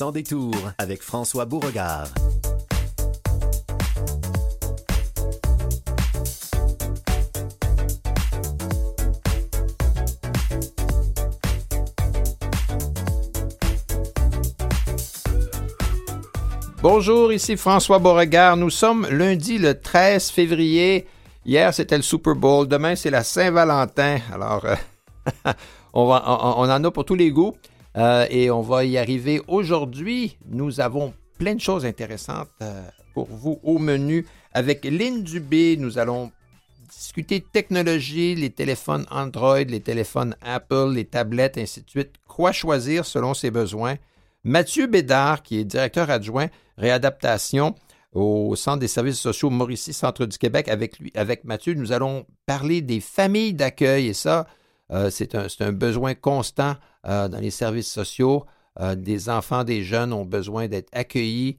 Sans détour avec François Beauregard. Bonjour, ici François Beauregard. Nous sommes lundi le 13 février. Hier, c'était le Super Bowl. Demain, c'est la Saint-Valentin. Alors, euh, on, va, on, en a pour tous les goûts euh, et on va y arriver aujourd'hui. Nous avons plein de choses intéressantes euh, pour vous au menu. Avec Lynn Dubé, nous allons discuter technologie, les téléphones Android, les téléphones Apple, les tablettes, ainsi de suite. Quoi choisir selon ses besoins? Mathieu Bédard, qui est directeur adjoint réadaptation au Centre des services sociaux Mauricie, Centre du Québec. Avec lui, avec Mathieu, nous allons parler des familles d'accueil et ça, c'est un, besoin constant euh, dans les services sociaux. Euh, des enfants, des jeunes ont besoin d'être accueillis.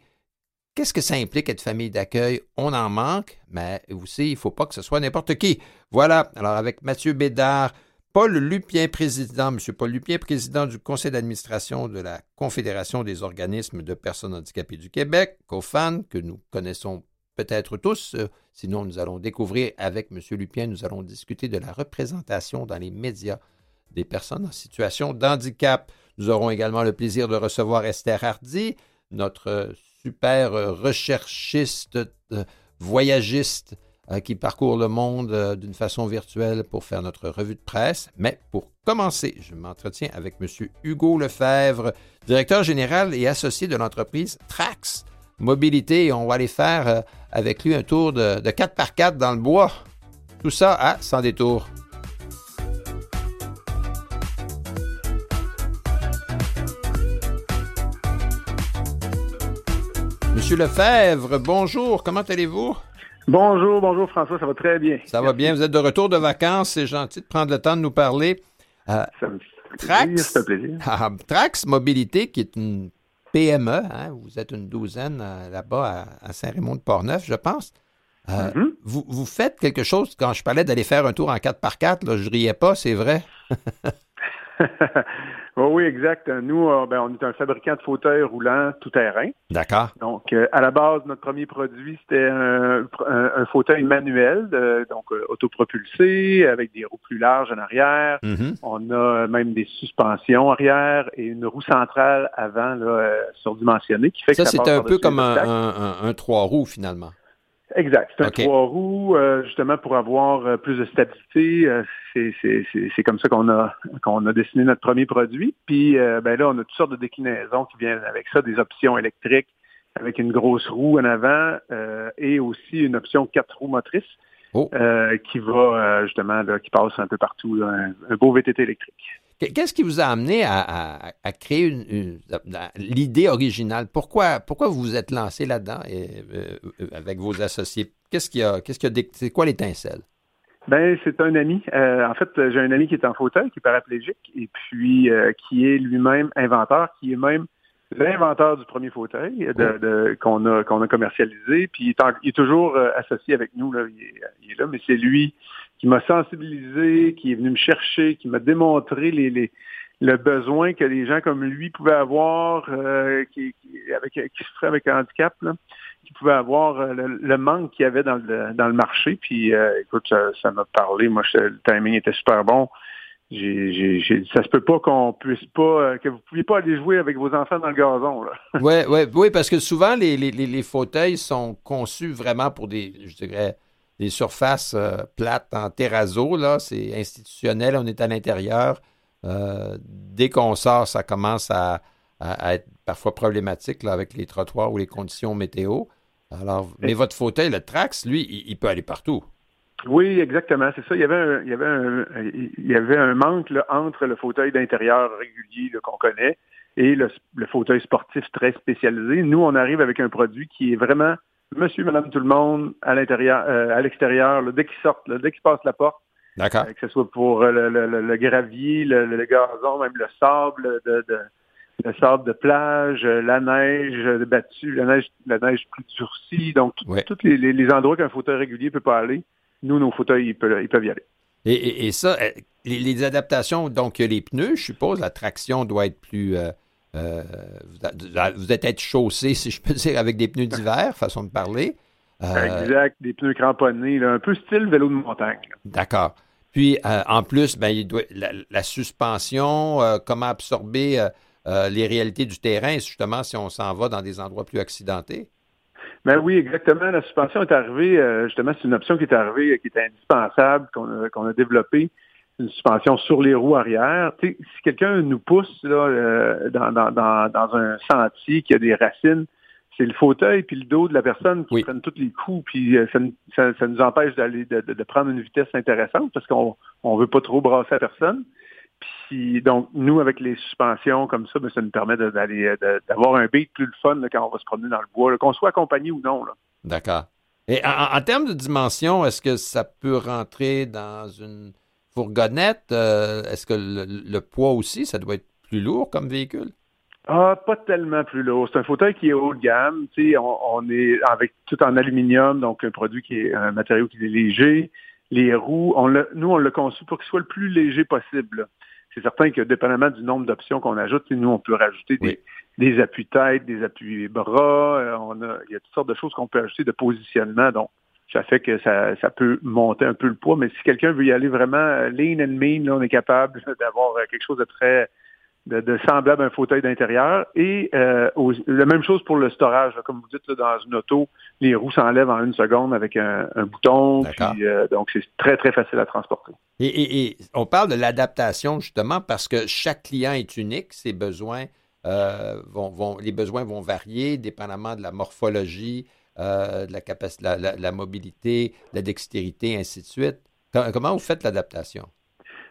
Qu'est-ce que ça implique être famille d'accueil? On en manque, mais aussi, il ne faut pas que ce soit n'importe qui. Voilà, alors avec Mathieu Bédard, Paul Lupien, président, M. Paul Lupien, président du conseil d'administration de la Confédération des organismes de personnes handicapées du Québec, COFAN, que nous connaissons peut-être tous. Euh, sinon, nous allons découvrir avec M. Lupien, nous allons discuter de la représentation dans les médias des personnes en situation d'handicap. Nous aurons également le plaisir de recevoir Esther Hardy, notre super recherchiste, euh, voyagiste euh, qui parcourt le monde euh, d'une façon virtuelle pour faire notre revue de presse. Mais pour commencer, je m'entretiens avec M. Hugo Lefebvre, directeur général et associé de l'entreprise Trax Mobilité. Et on va aller faire euh, avec lui un tour de, 4x4 dans le bois. Tout ça à Sans détour. Monsieur Lefebvre, bonjour, comment allez-vous? Bonjour, bonjour François, ça va très bien. Ça va bien, vous êtes de retour de vacances, c'est gentil de prendre le temps de nous parler. Euh, ça me fait plaisir. Ah, Trax Mobilité, qui est une PME, hein, vous êtes une douzaine euh, là-bas à, Saint-Raymond-de-Portneuf, je pense. Euh, mm-hmm. vous, vous, faites quelque chose, quand je parlais d'aller faire un tour en 4x4, là, je riais pas, c'est vrai. oui, exact. Nous, euh, ben, on est un fabricant de fauteuils roulants tout-terrain. D'accord. Donc, euh, à la base, notre premier produit, c'était un, fauteuil manuel, donc euh, autopropulsé, avec des roues plus larges en arrière. Mm-hmm. On a même des suspensions arrière et une roue centrale avant là, surdimensionnée qui fait ça, que ça c'est un peu comme un trois roues finalement. Exact. C'est un trois roues, euh, justement, pour avoir euh, plus de stabilité. Euh, c'est comme ça qu'on a qu'on a dessiné notre premier produit. Puis ben là, on a toutes sortes de déclinaisons qui viennent avec ça, des options électriques avec une grosse roue en avant et aussi une option quatre roues motrices oh. qui va justement qui passe un peu partout, un beau VTT électrique. Qu'est-ce qui vous a amené à, créer l'idée originale? Pourquoi, pourquoi vous vous êtes lancé là-dedans euh, euh, avec vos associés? Qu'est-ce qui a, qu'est-ce qui a, c'est quoi l'étincelle? Ben, c'est un ami. Euh, en fait, j'ai un ami qui est en fauteuil, qui est paraplégique, et puis qui est lui-même inventeur, qui est même l'inventeur du premier fauteuil de, qu'on a qu'on a commercialisé. Puis il est, toujours associé avec nous. Là, il est là, mais c'est lui qui m'a sensibilisé, qui est venu me chercher, qui m'a démontré le besoin que les gens comme lui pouvaient avoir, euh, qui, qui, avec, souffraient avec un handicap, qui pouvaient avoir euh, le, manque qu'il y avait dans le, marché. Puis, euh, écoute, ça m'a parlé. Moi, le timing était super bon. J'ai, j'ai, ça se peut pas qu'on puisse pas, que vous pouviez pas aller jouer avec vos enfants dans le gazon. Oui, ouais, oui, parce que souvent, les, les, les fauteuils sont conçus vraiment pour des, je dirais, des surfaces euh, plates en terrazzo, là, c'est institutionnel, on est à l'intérieur. Euh, dès qu'on sort, ça commence à, être parfois problématique là, avec les trottoirs ou les conditions météo. Alors, mais votre fauteuil, le Trax, lui, il, peut aller partout. Oui, exactement, c'est ça. Il y avait un, il y avait un, il y avait un manque entre le fauteuil d'intérieur régulier qu'on connaît et le, fauteuil sportif très spécialisé. Nous, on arrive avec un produit qui est vraiment monsieur, madame, tout le monde à l'intérieur, euh, à l'extérieur, dès qu'ils sortent, dès qu'ils passent la porte. D'accord. Euh, que ce soit pour euh, le, gravier, le, gazon, même le sable de, le sable de plage, la neige battue, la neige, la neige plus durcie, donc tous les, endroits qu'un fauteuil régulier ne peut pas aller, nous, nos fauteuils, ils peuvent, y aller. Et, ça, les, adaptations, donc les pneus, je suppose, la traction doit être plus vous, êtes chaussé, si je peux dire, avec des pneus d'hiver, façon de parler. exact, des pneus cramponnés, un peu style vélo de montagne. D'accord. Puis, en plus, ben, il doit, la, suspension, comment absorber les réalités du terrain, justement, si on s'en va dans des endroits plus accidentés? Ben oui, exactement. La suspension est arrivée, euh, justement, c'est une option qui est arrivée, qui est indispensable, qu'on a, qu'on a développée. Une suspension sur les roues arrière. si quelqu'un nous pousse là, euh, dans, dans, dans, un sentier qui a des racines, c'est le fauteuil puis le dos de la personne qui prennent tous les coups, puis euh, ça, ça, nous empêche d'aller de, de, prendre une vitesse intéressante parce qu'on on veut pas trop brasser la personne. Puis donc, nous, avec les suspensions comme ça, ben, ça nous permet d'aller d'avoir un beat plus le fun quand on va se promener dans le bois, qu'on soit accompagné ou non. D'accord. Et en, termes de dimension, est-ce que ça peut rentrer dans une fourgonnette? Euh, est-ce que le, poids aussi, ça doit être plus lourd comme véhicule? Ah, pas tellement plus lourd. C'est un fauteuil qui est haut de gamme. On, on est avec tout en aluminium, donc un produit qui est un matériau qui est léger. Les roues, on nous, on l'a conçu pour qu'il soit le plus léger possible c'est certain que dépendamment du nombre d'options qu'on ajoute, nous, on peut rajouter des, appuis-têtes, des appuis-bras, euh, on a, il y a toutes sortes de choses qu'on peut ajouter de positionnement. Donc, ça fait que ça, ça peut monter un peu le poids, mais si quelqu'un veut y aller vraiment euh, lean and mean, là, on est capable d'avoir euh, quelque chose de très de, semblable à un fauteuil d'intérieur. Et euh, la même chose pour le storage. comme vous dites, là, dans une auto, les roues s'enlèvent en une seconde avec un, bouton. Euh, donc, c'est très, très facile à transporter. Et, on parle de l'adaptation, justement, parce que chaque client est unique. Ses besoins, euh, vont, vont, les besoins vont varier dépendamment de la morphologie, de la, la, la, mobilité, la dextérité, ainsi de suite. Comment vous faites l'adaptation?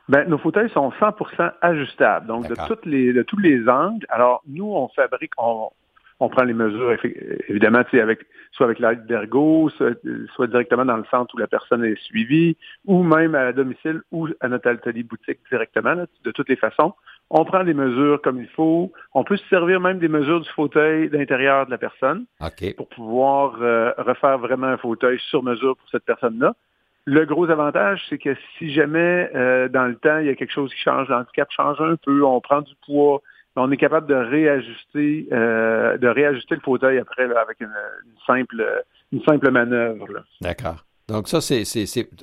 Ben, nos fauteuils sont 100% ajustables, donc de, toutes les, de tous les angles. Alors, nous, on fabrique, on, on prend les mesures, évidemment, avec, soit avec l'aide d'ergo, soit, directement dans le centre où la personne est suivie, ou même à domicile ou à notre atelier boutique directement, de toutes les façons. On prend les mesures comme il faut. On peut se servir même des mesures du fauteuil d'intérieur de la personne pour pouvoir euh, refaire vraiment un fauteuil sur mesure pour cette personne-là. Le gros avantage, c'est que si jamais euh, dans le temps, il y a quelque chose qui change, l'handicap change un peu, on prend du poids, on est capable de réajuster, euh, de réajuster le fauteuil après avec une, simple, une simple manœuvre. D'accord. Donc ça, c'est,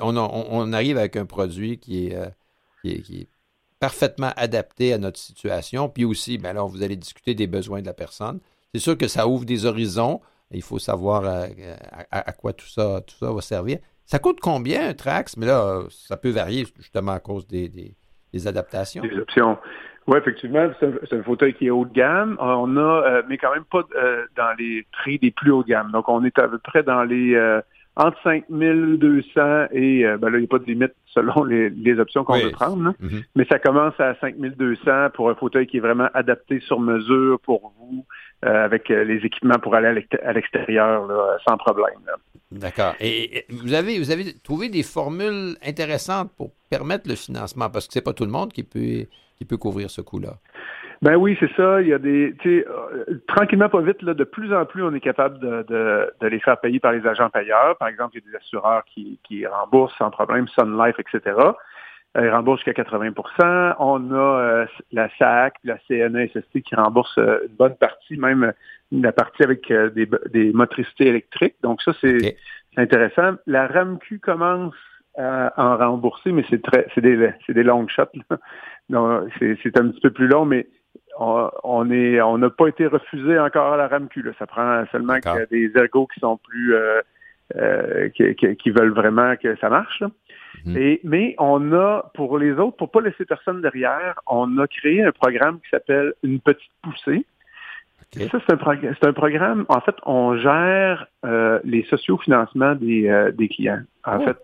on, arrive avec un produit qui est, qui est, parfaitement adapté à notre situation. Puis aussi, ben là, vous allez discuter des besoins de la personne. C'est sûr que ça ouvre des horizons. Il faut savoir à, quoi tout ça, tout ça va servir. Ça coûte combien un Trax? Mais là, ça peut varier justement à cause des, des, adaptations. Des options. Oui, effectivement, c'est un, fauteuil qui est haut de gamme. On a, euh, mais quand même pas euh, dans les prix des plus hauts de gamme. Donc, on est à peu près dans les euh, entre 5200 et ben là, il n'y a pas de limite selon les, les options qu'on veut prendre. Mm-hmm. Mais ça commence à 5200 pour un fauteuil qui est vraiment adapté sur mesure pour vous, avec les équipements pour aller à l'extérieur sans problème. D'accord. Et, vous avez, vous avez trouvé des formules intéressantes pour permettre le financement, parce que c'est pas tout le monde qui peut, qui peut couvrir ce coût-là. Ben oui, c'est ça. Il y a des, tu sais, euh, tranquillement, pas vite, là, de plus en plus, on est capable de, de, de, les faire payer par les agents payeurs. Par exemple, il y a des assureurs qui, qui remboursent sans problème, Sun Life, etc. Euh, ils remboursent jusqu'à 80% On a euh, la SAC, la CNESST qui rembourse une bonne partie, même la partie avec des, des motricités électriques. Donc ça, c'est intéressant. La RAMQ commence à en rembourser, mais c'est très, c'est des, c'est des longues shots. c'est un petit peu plus long, mais on est, on n'a pas été refusé encore à la RAMQ. Là. Ça prend seulement qu'il y a des ergots qui sont plus, euh, euh, qui, qui, veulent vraiment que ça marche. Mhm. Et, mais on a, pour les autres, pour pas laisser personne derrière, on a créé un programme qui s'appelle Une petite poussée. Ça, c'est un, c'est un programme, en fait, on gère euh, les sociofinancements des, euh, des clients. En oh. fait,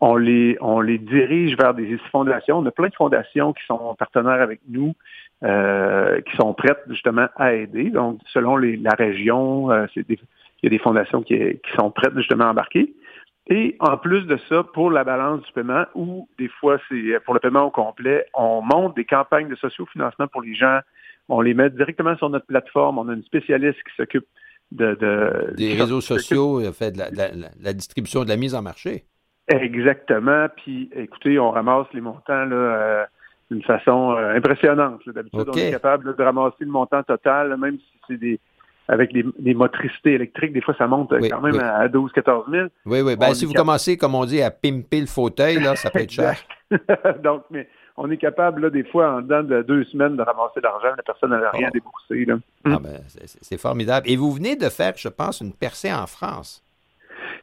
on les, on les dirige vers des fondations. On a plein de fondations qui sont partenaires avec nous, euh, qui sont prêtes justement à aider. Donc, selon les, la région, euh, il y a des fondations qui, qui, sont prêtes justement à embarquer. Et en plus de ça, pour la balance du paiement, ou des fois c'est pour le paiement au complet, on monte des campagnes de sociofinancement pour les gens. On les met directement sur notre plateforme. On a une spécialiste qui s'occupe de, de, des réseaux sociaux, fait de la, la, distribution, de la mise en marché. Exactement. Puis, écoutez, on ramasse les montants là, euh, d'une façon euh, impressionnante. D'habitude, on est capable de ramasser le montant total, même si c'est des avec les, motricités électriques, des fois, ça monte quand même à 12 14 000. Oui, oui. Ben, si vous commencez, comme on dit, à pimper le fauteuil, là, ça peut être cher. Donc, mais on est capable, là, des fois, en dedans de deux semaines, de ramasser de l'argent. La personne n'a rien oh. déboursé. Là. Ah, ben, c'est formidable. Et vous venez de faire, je pense, une percée en France.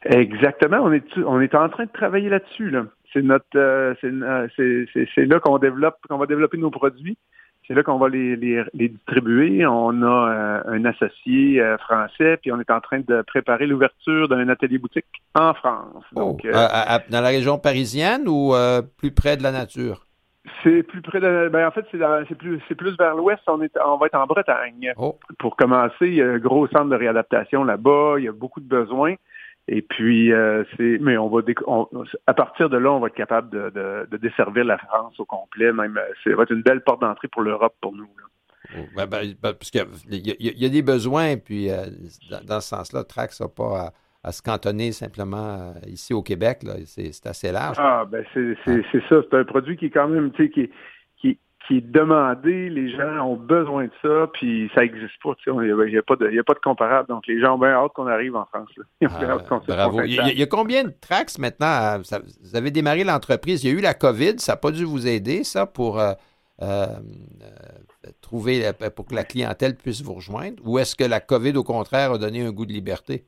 Exactement. On est, on est en train de travailler là-dessus. Là. C'est notre, euh, euh, c'est là qu'on développe, qu'on va développer nos produits. C'est là qu'on va les, les, distribuer. On a euh, un associé français, puis on est en train de préparer l'ouverture d'un atelier boutique en France. Oh. Dans la région parisienne ou plus près de la nature? C'est plus près de. Ben, en fait, c'est plus, plus vers l'ouest. On, est, on va être en Bretagne. Oh. Pour commencer, il y a un gros centre de réadaptation là-bas. Il y a beaucoup de besoins. Et puis, euh, c'est, mais on va, à partir de là, on va être capable de, de, desservir la France au complet. Même, ça va être une belle porte d'entrée pour l'Europe pour nous. Oh, ben, ben, ben, parce qu'il y, a des besoins, puis euh, dans, ce sens-là, Trax n'a pas à, se cantonner simplement euh, ici au Québec. C'est, assez large. Ah, ben c'est, ça. C'est un produit qui est quand même, tu sais, qui, qui, est demandé, les gens ont besoin de ça, puis ça n'existe pas. Il n'y a, pas de, a pas de comparable. Donc, les gens ont bien hâte qu'on arrive en France. Ah, bravo. Il y, a, combien de tracks maintenant? vous avez démarré l'entreprise? Il y a eu la COVID. Ça n'a pas dû vous aider, ça, pour euh, euh, trouver, pour que la clientèle puisse vous rejoindre? Ou est-ce que la COVID, au contraire, a donné un goût de liberté?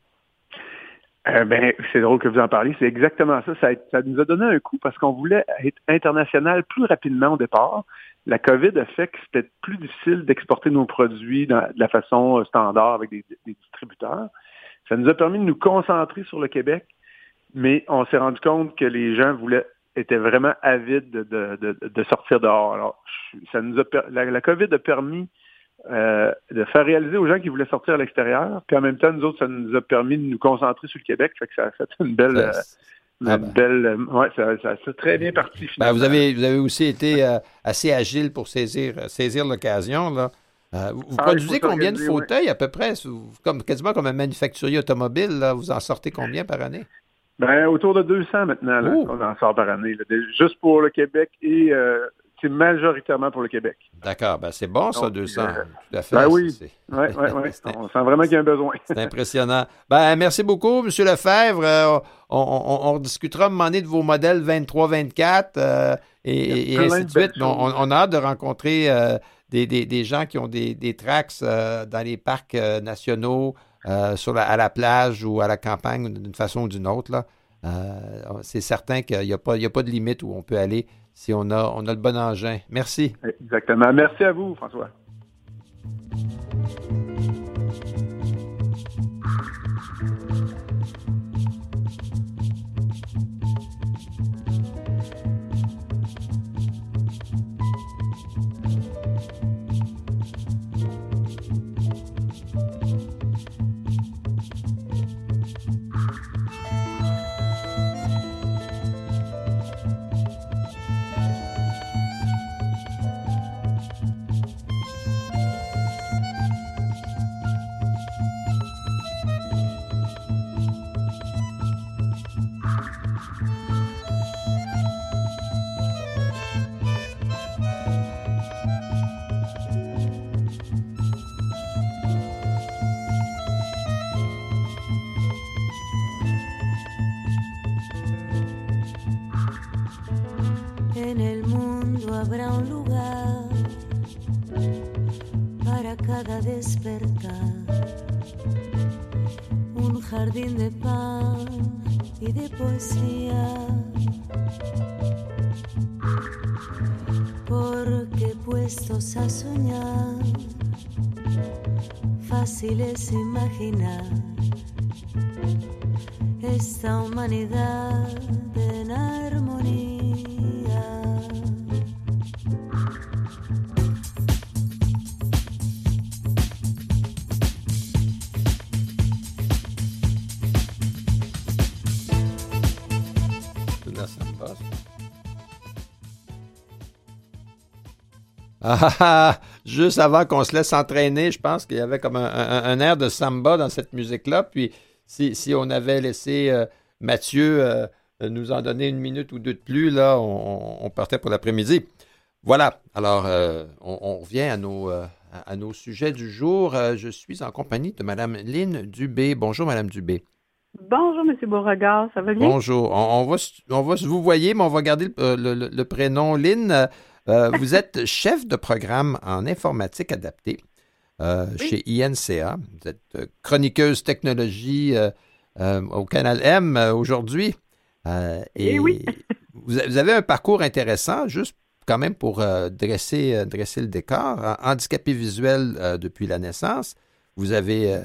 Euh, ben, c'est drôle que vous en parliez. C'est exactement ça. ça. ça. nous a donné un coup parce qu'on voulait être international plus rapidement au départ la COVID a fait que c'était plus difficile d'exporter nos produits de la façon euh, standard avec des, distributeurs. Ça nous a permis de nous concentrer sur le Québec, mais on s'est rendu compte que les gens voulaient étaient vraiment avides de, sortir dehors. Alors, ça nous a la, COVID a permis euh, de faire réaliser aux gens qui voulaient sortir à l'extérieur, puis en même temps, nous autres, ça nous a permis de nous concentrer sur le Québec, fait que ça a fait une belle, euh, ah ben. belle, euh, ouais, ça, ça, très bien parti. Ben, vous, avez, vous avez aussi été euh, assez agile pour saisir, saisir l'occasion. Là. Euh, vous, ah, produisez combien de fauteuils à peu près? Comme, quasiment comme un manufacturier automobile, là, vous en sortez combien par année? Ben, autour de 200 maintenant, là, on en sort par année. juste pour le Québec et c'est majoritairement pour le Québec. D'accord, ben c'est bon ça, 200. Euh, tout à fait. Ben oui, ouais, ouais, ouais. on sent vraiment qu'il y a un besoin. c'est impressionnant. Ben, merci beaucoup, M. Lefebvre. Euh, on, on, on, discutera à un moment donné de vos modèles 23-24 euh, et, ainsi de suite. On, a hâte de rencontrer des, des, des, gens qui ont des, des tracks dans les parcs nationaux, sur à la plage ou à la campagne d'une façon ou d'une autre. Là. c'est certain qu'il n'y a, a, pas de limite où on peut aller si on a, le bon engin. Merci. Exactement. Merci à vous, François. Ah, juste avant qu'on se laisse entraîner, je pense qu'il y avait comme un, air de samba dans cette musique-là. Puis si, on avait laissé euh, Mathieu euh, nous en donner une minute ou deux de plus, là, on, partait pour l'après-midi. Voilà. Alors, on, revient à nos, à nos sujets du jour. je suis en compagnie de Mme Lynn Dubé. Bonjour, Mme Dubé. Bonjour, M. Beauregard, ça va bien? Bonjour. On, va, on va vous voyez, mais on va garder le, prénom Lynn. Vous êtes chef de programme en informatique adaptée chez INCA. Vous êtes chroniqueuse technologie au Canal M aujourd'hui. et eh oui. vous, avez un parcours intéressant, juste quand même pour euh, dresser, euh, dresser le décor. Handicapé visuel euh, depuis la naissance, vous avez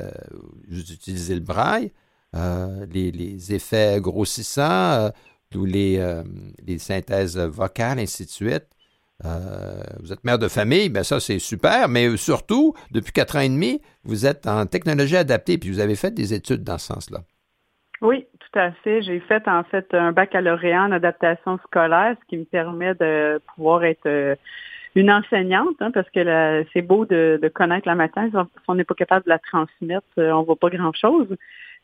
utilisé le braille, les, effets grossissants, ou les, les synthèses vocales, ainsi de suite. Vous êtes mère de famille, ben ça c'est super, mais surtout, depuis quatre ans et demi, vous êtes en technologie adaptée, puis vous avez fait des études dans ce sens-là. Oui, tout à fait. J'ai fait en fait un baccalauréat en adaptation scolaire, ce qui me permet de pouvoir être euh, une enseignante, hein, parce que c'est beau de, connaître la matière, si on n'est pas capable de la transmettre, euh, on ne voit pas grand-chose.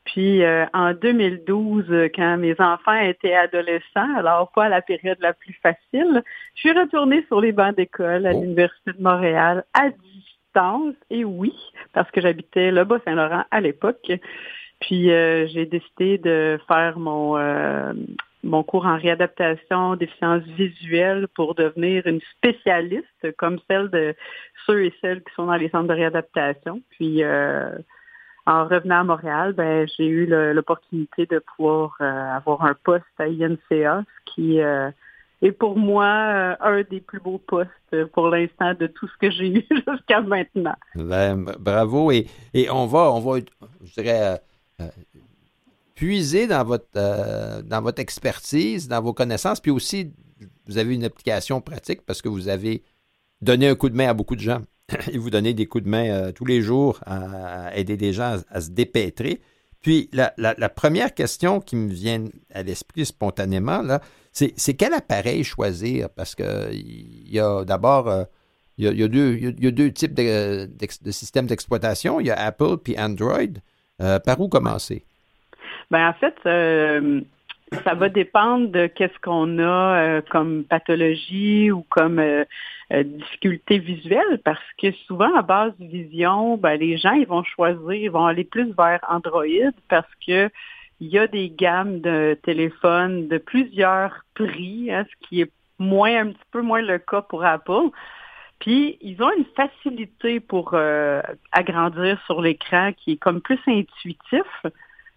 Puis euh, en 2012, quand mes enfants étaient adolescents, alors pas la période la plus facile, je suis retournée sur les bancs d'école à oh. l'Université de Montréal à distance, et oui, parce que j'habitais le Bas-Saint-Laurent à l'époque. Puis euh, j'ai décidé de faire mon euh, mon cours en réadaptation déficience visuelle pour devenir une spécialiste comme celle de ceux et celles qui sont dans les centres de réadaptation. Puis euh, en revenant à Montréal, ben j'ai eu l'opportunité de pouvoir avoir un poste à INCA, ce qui est pour moi un des plus beaux postes pour l'instant de tout ce que j'ai eu jusqu'à maintenant. Ben, bravo et, et on va on va je dirais euh, puiser dans votre, euh, dans votre expertise, dans vos connaissances, puis aussi, vous avez une application pratique parce que vous avez donné un coup de main à beaucoup de gens et vous donnez des coups de main euh, tous les jours à, aider des gens à, se dépêtrer. Puis la, première question qui me vient à l'esprit spontanément, là, c'est quel appareil choisir? Parce qu'il y a d'abord, il, y a deux types de, de systèmes d'exploitation. Il y a Apple puis Android. Euh, par où commencer? Ben, en fait, euh, ça va dépendre de qu'est-ce qu'on a euh, comme pathologie ou comme difficulté visuelle, parce que souvent, à base de vision, ben, les gens, ils vont choisir, ils vont aller plus vers Android parce que il y a des gammes de téléphones de plusieurs prix, hein, ce qui est moins un petit peu moins le cas pour Apple. Puis, ils ont une facilité pour euh, agrandir sur l'écran qui est comme plus intuitif.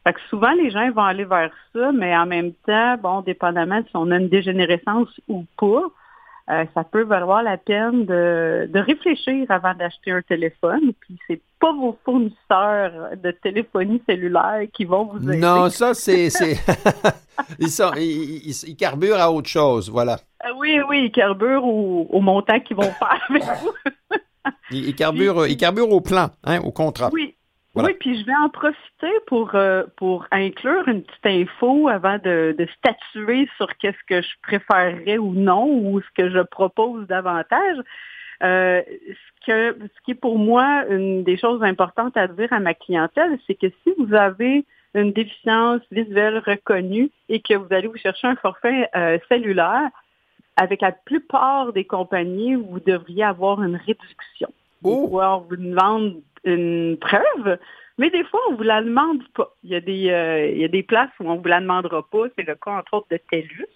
Fait que souvent, les gens vont aller vers ça, mais en même temps, bon, dépendamment si on a une dégénérescence ou pas, euh, ça peut valoir la peine de, de réfléchir avant d'acheter un téléphone. Puis c'est pas vos fournisseurs de téléphonie cellulaire qui vont vous aider. Non, ça c'est ils, sont, ils, carburent à autre chose, voilà. Euh, oui, oui, ils carburent au, montant qu'ils vont faire avec vous. ils, carburent, ils carburent au plan, hein, au contrat. Oui, oui, puis je vais en profiter pour, euh, pour inclure une petite info avant de, de statuer sur qu'est-ce que je préférerais ou non, ou ce que je propose davantage. Euh, ce, que, ce qui est pour moi une des choses importantes à dire à ma clientèle, c'est que si vous avez une déficience visuelle reconnue et que vous allez vous chercher un forfait euh, cellulaire, avec la plupart des compagnies, vous devriez avoir une réduction. Oh. Ou on vous demande une preuve, mais des fois, on ne vous la demande pas. Il y, a des, euh, il y a des places où on ne vous la demandera pas. C'est le cas, entre autres, de TELUS.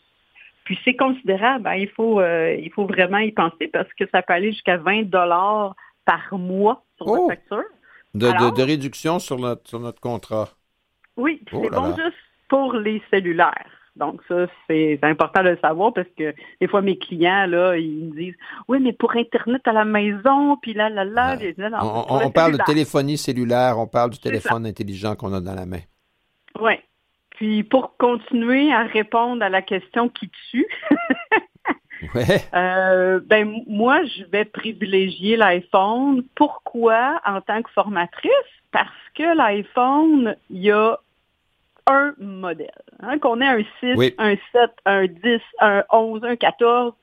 Puis c'est considérable. Hein. il, faut, euh, il faut vraiment y penser parce que ça peut aller jusqu'à 20 dollars par mois sur oh! facture. De, de, réduction sur notre, sur notre contrat. Oui, oh c'est bon juste pour les cellulaires. Donc ça, c'est important de le savoir parce que des fois, mes clients, là, ils me disent Oui, mais pour Internet à la maison, puis là, là, là. on, parle de téléphonie cellulaire, on parle du téléphone intelligent qu'on a dans la main. Oui. Puis pour continuer à répondre à la question qui tue, ouais. Euh, ben moi, je vais privilégier l'iPhone. Pourquoi en tant que formatrice? Parce que l'iPhone, il y a un modèle. Hein, qu'on ait un 6, un 7, un 10, un 11, un 14,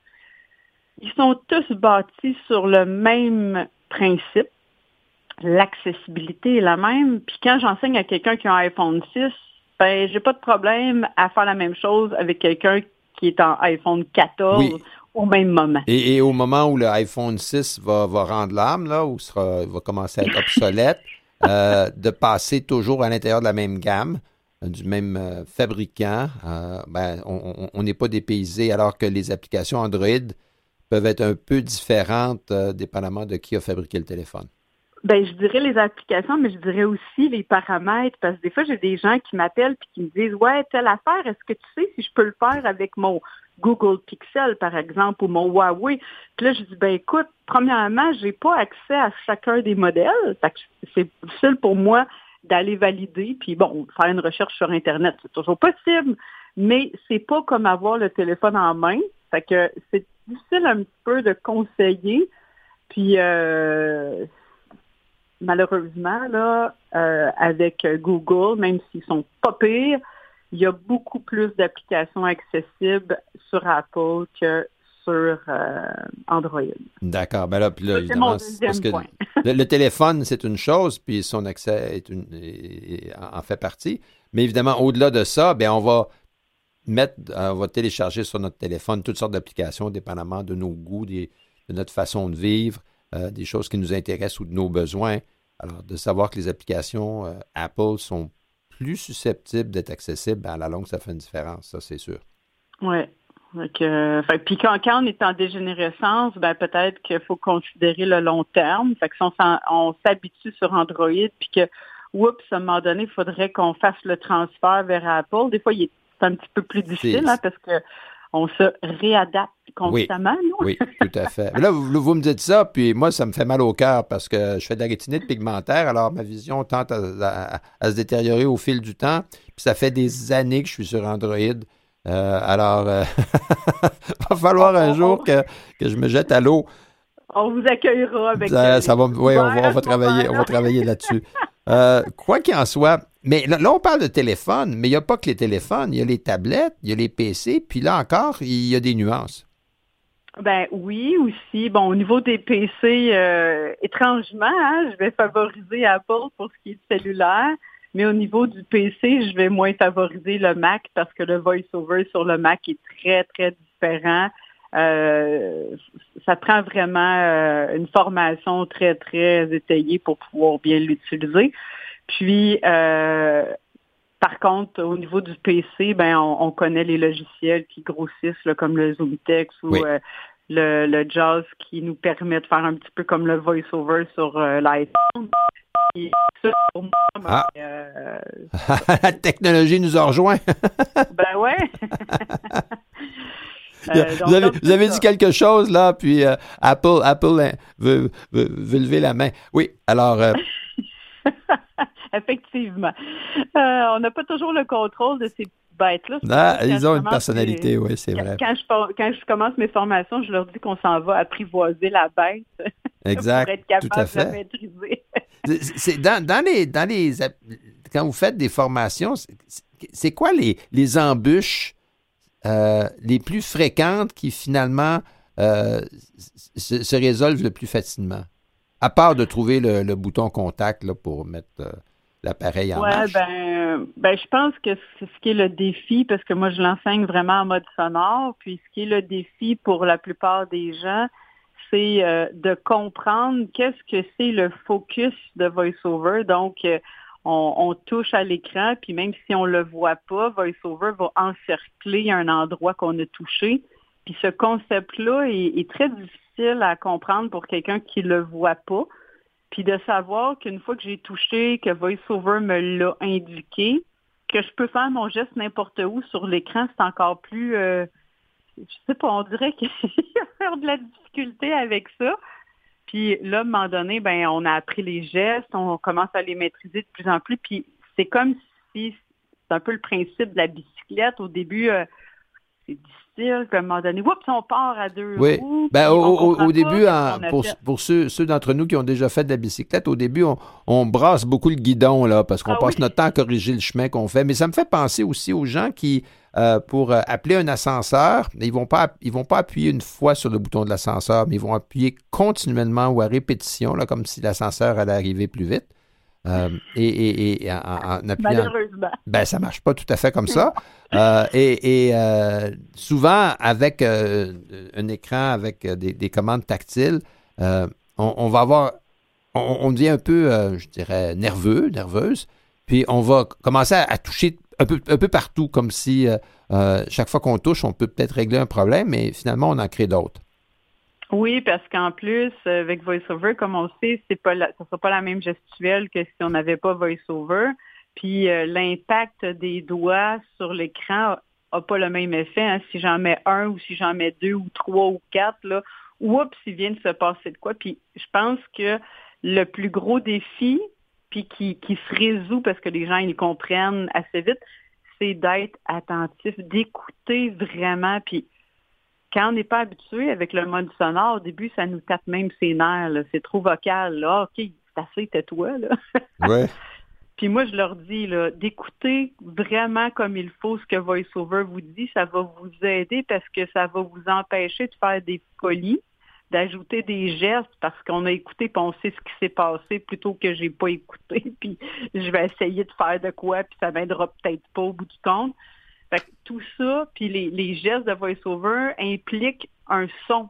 ils sont tous bâtis sur le même principe. L'accessibilité est la même. Puis quand j'enseigne à quelqu'un qui a un iPhone 6, ben j'ai pas de problème à faire la même chose avec quelqu'un qui est en iPhone 14 au même moment. Et, au moment où l'iPhone 6 va, va rendre l'âme, là, ou sera, va commencer à être obsolète, euh, de passer toujours à l'intérieur de la même gamme, du même euh, fabricant, ben, on n'est pas dépaysé, alors que les applications Android peuvent être un peu différentes dépendamment de qui a fabriqué le téléphone. Ben, je dirais les applications, mais je dirais aussi les paramètres, parce que des fois, j'ai des gens qui m'appellent et qui me disent Ouais, telle affaire, est-ce que tu sais si je peux le faire avec mon Google Pixel, par exemple, ou mon Huawei? Puis là, je dis Ben écoute, premièrement, j'ai pas accès à chacun des modèles. C'est difficile pour moi d'aller valider, puis bon, faire une recherche sur Internet, c'est toujours possible, mais c'est pas comme avoir le téléphone en main. Fait que c'est difficile un petit peu de conseiller. Puis euh, malheureusement, là, euh, avec Google, même s'ils sont pas pires, il y a beaucoup plus d'applications accessibles sur Apple que sur euh, Android. D'accord. Ben là, parce que le, téléphone, c'est une chose, puis son accès est une, en fait partie. Mais évidemment, au-delà de ça, ben on va mettre, on va télécharger sur notre téléphone toutes sortes d'applications, dépendamment de nos goûts, de notre façon de vivre. Euh, des choses qui nous intéressent ou de nos besoins. Alors, de savoir que les applications euh, Apple sont plus susceptibles d'être accessibles, ben, à la longue, ça fait une différence, ça, c'est sûr. Oui. Euh, puis quand, on est en dégénérescence, ben peut-être qu'il faut considérer le long terme. Fait que si on, s'habitue sur Android, puis que, oups, à un moment donné, il faudrait qu'on fasse le transfert vers Apple. Des fois, il est un petit peu plus difficile hein, parce que on se réadapte constamment, oui, oui, tout à fait. là, vous, me dites ça, puis moi, ça me fait mal au cœur parce que je fais de la rétinite pigmentaire, alors ma vision tente à, se détériorer au fil du temps. Puis ça fait des années que je suis sur Android. Euh, alors, il euh, va falloir un jour que, je me jette à l'eau. On vous accueillera avec ça, ça va, Oui, on va, travailler, on va travailler là-dessus. Euh, quoi qu'il en soit, mais là, on parle de téléphone, mais il n'y a pas que les téléphones, il y a les tablettes, il y a les PC, puis là encore, il y a des nuances. Ben oui, aussi. Bon, au niveau des PC, euh, étrangement, hein, je vais favoriser Apple pour ce qui est cellulaire, mais au niveau du PC, je vais moins favoriser le Mac parce que le VoiceOver sur le Mac est très, très différent. Euh, ça prend vraiment euh, une formation très, très étayée pour pouvoir bien l'utiliser. Puis, euh, par contre, au niveau du PC, ben, on, connaît les logiciels qui grossissent, comme le ZoomText ou euh, le, le JAWS qui nous permet de faire un petit peu comme le VoiceOver sur euh, l'iPhone. ah. La technologie nous a rejoint. ben ouais. vous, avez, dit quelque chose là, puis Apple, Apple hein, veut, veut, veut, lever la main. Oui, alors Effectivement. Euh, on n'a pas toujours le contrôle de ces bêtes-là. Ah, ils ont une personnalité, oui, c'est vrai. Quand je, quand je commence mes formations, je leur dis qu'on s'en va apprivoiser la bête. Exact. pour être capable tout à fait. de la maîtriser. c'est dans, dans, les, dans les. Quand vous faites des formations, c'est quoi les, les embûches euh, les plus fréquentes qui finalement euh, se, se, résolvent le plus facilement? À part de trouver le, bouton contact là, pour mettre euh, l'appareil en ouais, Ben, ben, je pense que c'est ce qui est le défi, parce que moi, je l'enseigne vraiment en mode sonore. Puis ce qui est le défi pour la plupart des gens, c'est euh, de comprendre qu'est-ce que c'est le focus de VoiceOver. Donc, euh, on, touche à l'écran, puis même si on le voit pas, VoiceOver va encercler un endroit qu'on a touché. Puis ce concept-là est très difficile à comprendre pour quelqu'un qui le voit pas. Puis de savoir qu'une fois que j'ai touché, que VoiceOver me l'a indiqué, que je peux faire mon geste n'importe où sur l'écran, c'est encore plus... Euh, je sais pas, on dirait qu'il y a faire de la difficulté avec ça. Puis là, à un moment donné, ben, on a appris les gestes, on commence à les maîtriser de plus en plus. Puis c'est comme si c'est un peu le principe de la bicyclette. Au début, euh, c'est à un moment donné, oups, on part à deux oui. Ben, au, début, pour, ceux, d'entre nous qui ont déjà fait de la bicyclette, au début, on, brasse beaucoup le guidon, là, parce qu'on ah passe notre temps à corriger le chemin qu'on fait. Mais ça me fait penser aussi aux gens qui, euh, pour euh, appeler un ascenseur, ils vont pas ils vont pas appuyer une fois sur le bouton de l'ascenseur, mais ils vont appuyer continuellement ou à répétition, là, comme si l'ascenseur allait arriver plus vite. Euh, et, et, en, Malheureusement. Ben, ça marche pas tout à fait comme ça. Euh, et, souvent, avec un écran, avec des, commandes tactiles, on, va avoir, on, devient un peu, je dirais, nerveux, nerveuse. Puis on va commencer à, toucher un peu, un peu partout, comme si chaque fois qu'on touche, on peut peut-être régler un problème, mais finalement, on en crée d'autres. Oui, parce qu'en plus, avec VoiceOver, comme on sait, c'est pas la, sera pas la même gestuelle que si on n'avait pas VoiceOver. Puis euh, l'impact des doigts sur l'écran n'a pas le même effet. Hein. Si j'en mets un ou si j'en mets deux ou trois ou quatre, là, oups, il vient de se passer de quoi. Puis je pense que le plus gros défi, puis qui, qui se résout parce que les gens ils comprennent assez vite, c'est d'être attentif, d'écouter vraiment. Puis quand on n'est pas habitué avec le mode sonore, au début, ça nous tape même ses nerfs. C'est trop vocal. Là. OK, c'est assez, tais-toi. Ouais. Puis moi, je leur dis d'écouter vraiment comme il faut ce que VoiceOver vous dit. Ça va vous aider parce que ça va vous empêcher de faire des folies, d'ajouter des gestes parce qu'on a écouté et on sait ce qui s'est passé plutôt que j'ai pas écouté. Puis je vais essayer de faire de quoi, puis ça m'aidera peut-être pas au bout du compte. Fait tout ça, puis les, gestes de voice-over impliquent un son,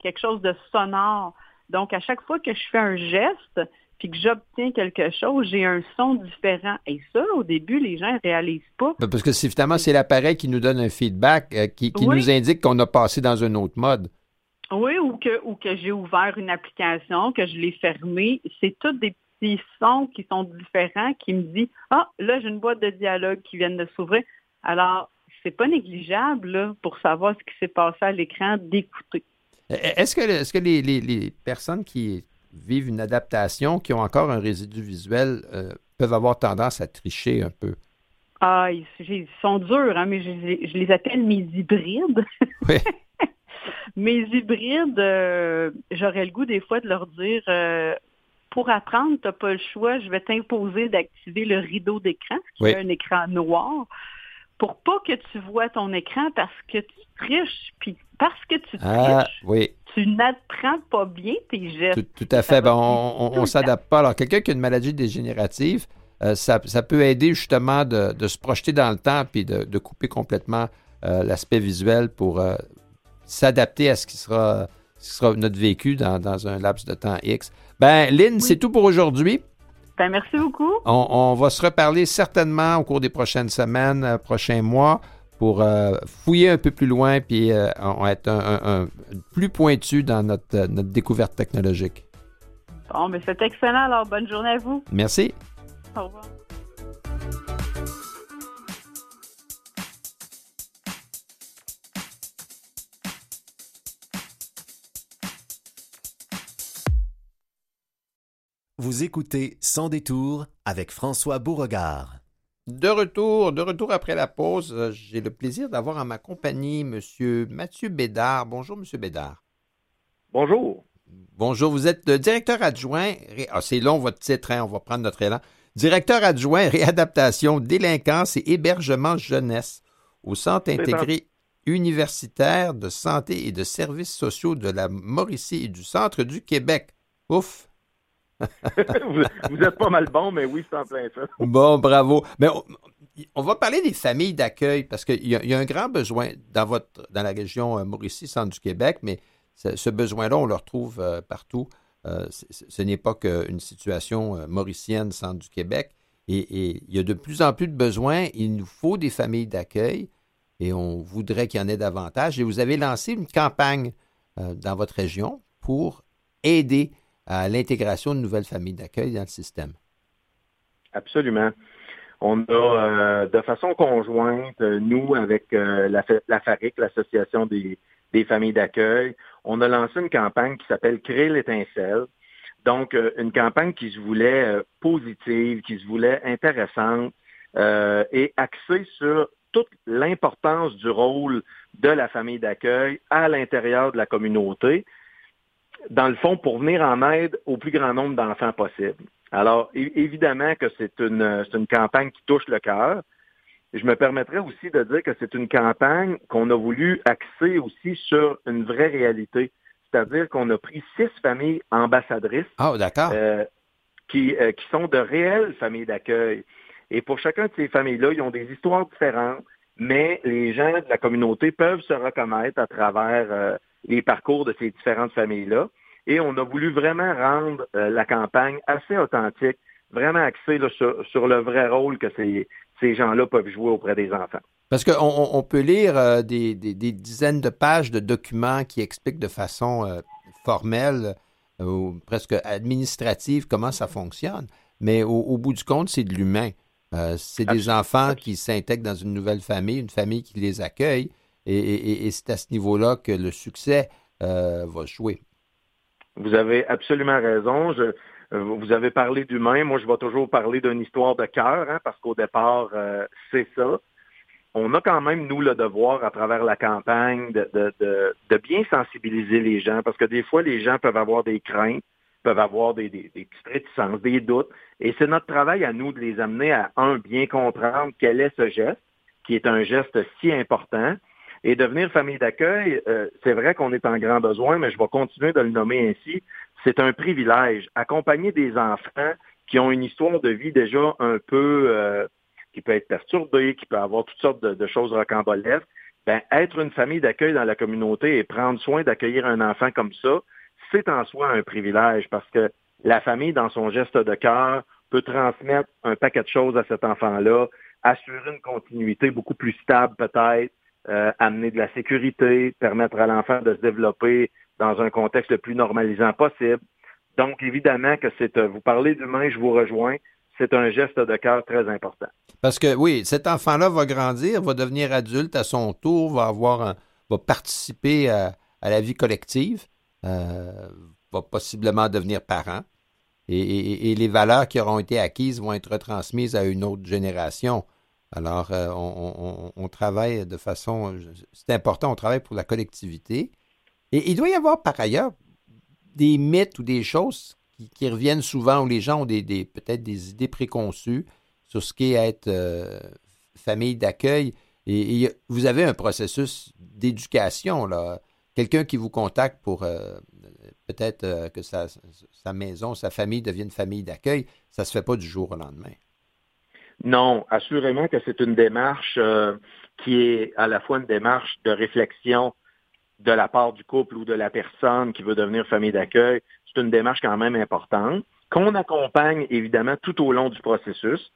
quelque chose de sonore. Donc, à chaque fois que je fais un geste, puis que j'obtiens quelque chose, j'ai un son différent. Et ça, au début, les gens ne réalisent pas. Ben, parce que c'est finalement, c'est l'appareil qui nous donne un feedback, euh, qui, nous indique qu'on a passé dans un autre mode. Oui, ou que, ou que j'ai ouvert une application, que je l'ai fermée. C'est tous des petits sons qui sont différents qui me disent Ah, là, j'ai une boîte de dialogue qui vient de s'ouvrir. Alors, c'est pas négligeable pour savoir ce qui s'est passé à l'écran d'écouter. E-, e-, est-ce que, est que les, personnes qui vivent une adaptation, qui ont encore un résidu visuel, euh, peuvent avoir tendance à tricher un peu? Ah, ils, sont durs, hein, mais je, les appelle mes hybrides. Oui. mes hybrides, euh, j'aurais le goût des fois de leur dire euh, pour apprendre, tu n'as pas le choix, je vais t'imposer d'activer le rideau d'écran, qui est un écran noir pour pas que tu vois ton écran parce que tu triches, puis parce que tu ah, triches, tu n'apprends pas bien tes gestes. Tout, à fait. Ben, on ne s'adapte pas. Alors, quelqu'un qui a une maladie dégénérative, euh, ça, peut aider justement de, se projeter dans le temps puis de, couper complètement euh, l'aspect visuel pour euh, s'adapter à ce qui sera, sera notre vécu dans, un laps de temps X. Ben, Lynn, c'est tout pour aujourd'hui. Ben, merci beaucoup. On, va se reparler certainement au cours des prochaines semaines, euh, prochains mois, pour euh, fouiller un peu plus loin puis euh, être un, plus pointu dans notre, notre découverte technologique. Bon, mais c'est excellent. Alors, bonne journée à vous. Merci. Au revoir. Vous écoutez Sans détour avec François Beauregard. De retour, de retour après la pause, euh, j'ai le plaisir d'avoir en ma compagnie M. Mathieu Bédard. Bonjour, M. Bédard. Bonjour. Bonjour, vous êtes directeur adjoint. Ah, c'est long votre titre, hein, on va prendre notre élan. Directeur adjoint réadaptation, délinquance et hébergement jeunesse au Centre intégré universitaire de santé et de services sociaux de la Mauricie et du Centre du Québec. Ouf, vous, êtes pas mal bon, mais oui, c'est en plein ça. Bon, bravo. Mais on, va parler des familles d'accueil parce qu'il y, a un grand besoin dans, votre, la région euh, Mauricie, centre du Québec, mais ce, besoin-là, on le retrouve euh, partout. Euh, ce n'est pas qu'une situation mauricienne, centre du Québec. Et, il y a de plus en plus de besoins. Il nous faut des familles d'accueil et on voudrait qu'il y en ait davantage. Et vous avez lancé une campagne dans votre région pour aider à l'intégration de nouvelles familles d'accueil dans le système. Absolument. On a, euh, de façon conjointe, nous, avec euh, la, FARIC, l'Association des, familles d'accueil, on a lancé une campagne qui s'appelle Créer l'étincelle. Donc, euh, une campagne qui se voulait positive, qui se voulait intéressante et axée sur toute l'importance du rôle de la famille d'accueil à l'intérieur de la communauté, dans le fond, pour venir en aide au plus grand nombre d'enfants possible. Alors, évidemment que c'est une, une campagne qui touche le cœur. Je me permettrais aussi de dire que c'est une campagne qu'on a voulu axer aussi sur une vraie réalité. C'est-à-dire qu'on a pris six familles ambassadrices. Ah, d'accord. Euh, qui, qui sont de réelles familles d'accueil. Et pour chacun de ces familles-là, ils ont des histoires différentes, mais les gens de la communauté peuvent se reconnaître à travers les parcours de ces différentes familles-là. Et on a voulu vraiment rendre la campagne assez authentique, vraiment axée sur, le vrai rôle que ces, ces gens-là peuvent jouer auprès des enfants. Parce qu'on on peut lire euh, des, dizaines de pages de documents qui expliquent de façon euh, formelle euh, ou presque administrative comment ça fonctionne. Mais au, bout du compte, c'est de l'humain. c'est des enfants qui s'intègrent dans une nouvelle famille, une famille qui les accueille. Et, c'est à ce niveau-là que le succès va jouer. Vous avez absolument raison. Je, vous avez parlé d'humain. Moi, je vais toujours parler d'une histoire de cœur, hein, parce qu'au départ, c'est ça on a quand même, nous, le devoir, à travers la campagne, de, de, de, bien sensibiliser les gens, parce que des fois, les gens peuvent avoir des craintes, peuvent avoir des, des, des petites réticences, des doutes, et c'est notre travail à nous de les amener à, un, bien comprendre quel est ce geste, qui est un geste si important, et devenir famille d'accueil, euh, c'est vrai qu'on est en grand besoin, mais je vais continuer de le nommer ainsi, c'est un privilège. Accompagner des enfants qui ont une histoire de vie déjà un peu... Euh, qui peut être perturbé, qui peut avoir toutes sortes de, choses rocambolesques, ben, être une famille d'accueil dans la communauté et prendre soin d'accueillir un enfant comme ça, c'est en soi un privilège parce que la famille, dans son geste de cœur, peut transmettre un paquet de choses à cet enfant-là, assurer une continuité beaucoup plus stable peut-être, euh, amener de la sécurité, permettre à l'enfant de se développer dans un contexte le plus normalisant possible. Donc, évidemment que c'est, euh, vous parlez d'humain, je vous rejoins, c'est un geste de cœur très important. Parce que oui, cet enfant-là va grandir, va devenir adulte à son tour, va avoir va participer à, la vie collective, euh, va possiblement devenir parent. Et, les valeurs qui auront été acquises vont être transmises à une autre génération. Alors, euh, on, travaille de façon, c'est important, on travaille pour la collectivité. Et il doit y avoir par ailleurs des mythes ou des choses qui, reviennent souvent où les gens ont des, peut-être des idées préconçues sur ce qu'est être euh, famille d'accueil. Et, vous avez un processus d'éducation, là. Quelqu'un qui vous contacte pour euh, peut-être que sa, sa, maison, sa famille devienne famille d'accueil, ça ne se fait pas du jour au lendemain. Non, assurément que c'est une démarche qui est à la fois une démarche de réflexion de la part du couple ou de la personne qui veut devenir famille d'accueil, c'est une démarche quand même importante, qu'on accompagne évidemment tout au long du processus.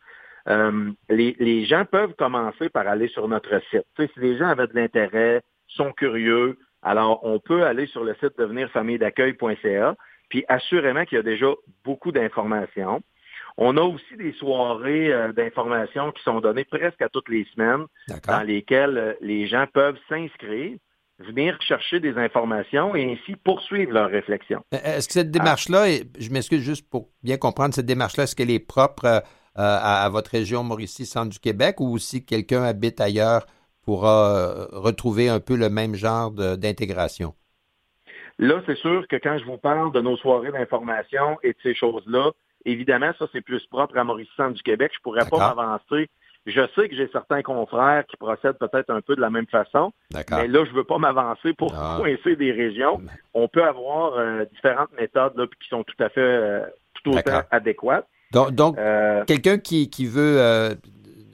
Euh, les, gens peuvent commencer par aller sur notre site. si les gens avaient de l'intérêt, sont curieux, alors on peut aller sur le site devenirfamilledaccueil.ca, puis assurément qu'il y a déjà beaucoup d'informations. On a aussi des soirées euh, d'informations qui sont données presque à toutes les semaines, dans lesquelles euh, les gens peuvent s'inscrire venir chercher des informations et ainsi poursuivre leur réflexion. Euh, est-ce que cette démarche-là, je m'excuse juste pour bien comprendre cette démarche-là, est-ce qu'elle est propre à, votre région Mauricie, centre du Québec, ou si quelqu'un habite ailleurs pourra retrouver un peu le même genre d'intégration? Là, c'est sûr que quand je vous parle de nos soirées d'information et de ces choses-là, évidemment, ça, c'est plus propre à Mauricie, centre du Québec. Je ne pourrais pas m'avancer je sais que j'ai certains confrères qui procèdent peut-être un peu de la même façon, mais là, je ne veux pas m'avancer pour ah. coincer des régions. On peut avoir euh, différentes méthodes là, qui sont tout à fait euh, tout autant adéquates. Donc, euh, quelqu'un qui, qui veut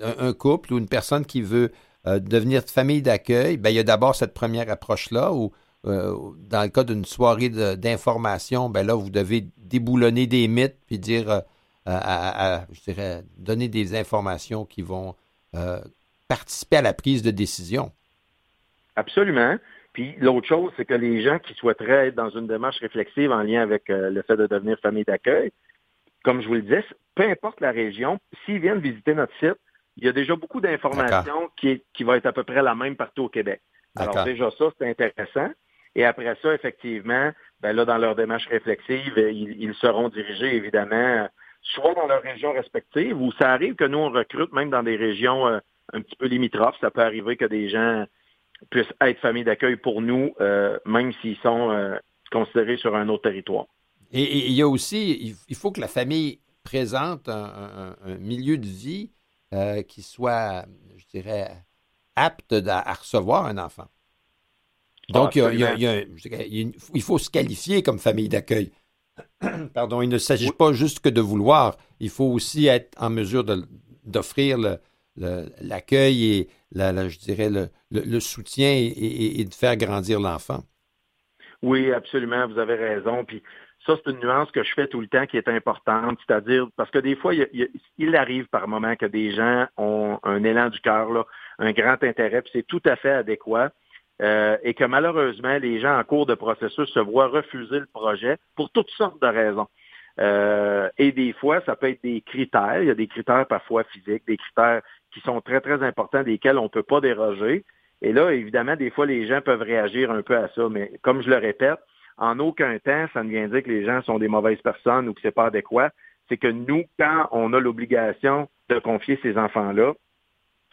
un couple ou une personne qui veut devenir famille d'accueil, ben, il y a d'abord cette première approche-là où dans le cas d'une soirée d'information, ben là, vous devez déboulonner des mythes puis dire à, je dirais, donner des informations qui vont euh, participer à la prise de décision. Absolument. Puis l'autre chose, c'est que les gens qui souhaiteraient être dans une démarche réflexive en lien avec euh, le fait de devenir famille d'accueil, comme je vous le disais, peu importe la région, s'ils viennent visiter notre site, il y a déjà beaucoup d'informations qui, qui va être à peu près la même partout au Québec. Alors déjà ça, c'est intéressant. Et après ça, effectivement, ben là, dans leur démarche réflexive, ils seront dirigés évidemment soit dans leurs régions respectives, ou ça arrive que nous, on recrute même dans des régions euh, un petit peu limitrophes. Ça peut arriver que des gens puissent être famille d'accueil pour nous, euh, même s'ils sont euh, considérés sur un autre territoire. Et, il y a aussi, il faut que la famille présente un, milieu de vie qui soit, je dirais, apte à, recevoir un enfant. Donc, il, faut se qualifier comme famille d'accueil. pardon, il ne s'agit pas juste que de vouloir, il faut aussi être en mesure d'offrir l'accueil et, la, je dirais, le, soutien et, de faire grandir l'enfant. Oui, absolument, vous avez raison. Puis ça, c'est une nuance que je fais tout le temps qui est importante, c'est-à-dire parce que des fois, il, arrive par moment que des gens ont un élan du cœur, un grand intérêt, puis c'est tout à fait adéquat. Euh, et que malheureusement, les gens en cours de processus se voient refuser le projet pour toutes sortes de raisons. Euh, et des fois, ça peut être des critères. Il y a des critères parfois physiques, des critères qui sont très, très importants, desquels on ne peut pas déroger. Et là, évidemment, des fois, les gens peuvent réagir un peu à ça. Mais comme je le répète, en aucun temps, ça ne vient dire que les gens sont des mauvaises personnes ou que c'est pas adéquat. C'est que nous, quand on a l'obligation de confier ces enfants-là,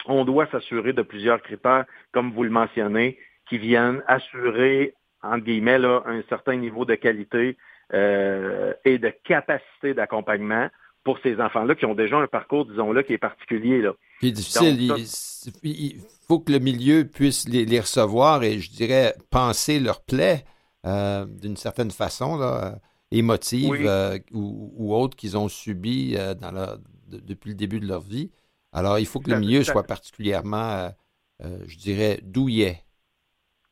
on doit s'assurer de plusieurs critères, comme vous le mentionnez, qui viennent assurer, entre guillemets, là, un certain niveau de qualité euh, et de capacité d'accompagnement pour ces enfants-là qui ont déjà un parcours, disons-là, qui est particulier. Là. Difficile. il, faut que le milieu puisse les, recevoir et, je dirais, penser leur plaie euh, d'une certaine façon, là, émotive euh, ou, ou, autre qu'ils ont subi dans depuis le début de leur vie. Alors, il faut que le milieu soit particulièrement, je dirais, douillet.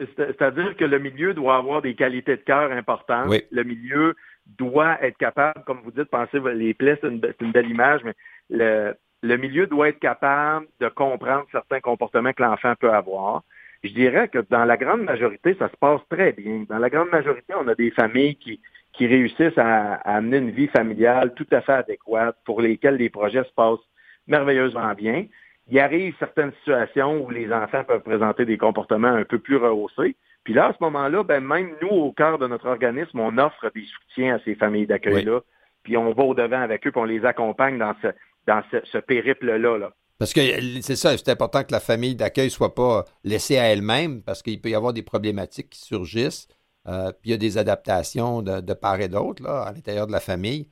C'est-à-dire que le milieu doit avoir des qualités de cœur importantes. Le milieu doit être capable, comme vous dites, penser les plaies, c'est une, belle image, mais le, le milieu doit être capable de comprendre certains comportements que l'enfant peut avoir. Je dirais que dans la grande majorité, ça se passe très bien. Dans la grande majorité, on a des familles qui, qui réussissent à, à amener une vie familiale tout à fait adéquate, pour lesquelles les projets se passent merveilleusement bien il arrive certaines situations où les enfants peuvent présenter des comportements un peu plus rehaussés. Puis là, à ce moment-là, ben, même nous, au cœur de notre organisme, on offre des soutiens à ces familles d'accueil-là. Puis on va au-devant avec eux, puis on les accompagne dans ce, dans ce, périple-là. Là. Parce que c'est ça, c'est important que la famille d'accueil ne soit pas laissée à elle-même, parce qu'il peut y avoir des problématiques qui surgissent. Euh, puis il y a des adaptations de, part et d'autre à l'intérieur de la famille.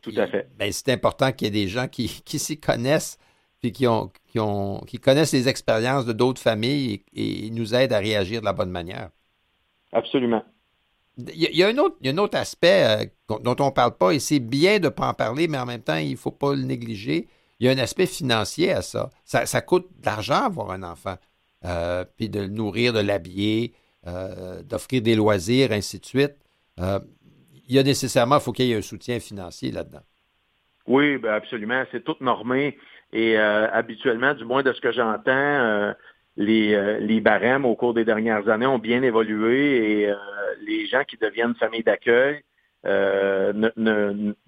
Tout à fait. Ben, c'est important qu'il y ait des gens qui, qui s'y connaissent qui, ont, qui, ont, qui connaissent les expériences de d'autres familles et, nous aident à réagir de la bonne manière. Absolument. Il y, a, un autre, un autre aspect euh, dont on ne parle pas, et c'est bien de ne pas en parler, mais en même temps, il ne faut pas le négliger. Il y a un aspect financier à ça. Ça, coûte de l'argent avoir un enfant, euh, puis de le nourrir, de l'habiller, euh, d'offrir des loisirs, ainsi de suite. il y a nécessairement, il faut qu'il y ait un soutien financier là-dedans. Oui, ben absolument. C'est tout normé. Et euh, habituellement, du moins de ce que j'entends, euh, les, euh, les barèmes au cours des dernières années ont bien évolué et les gens qui deviennent famille d'accueil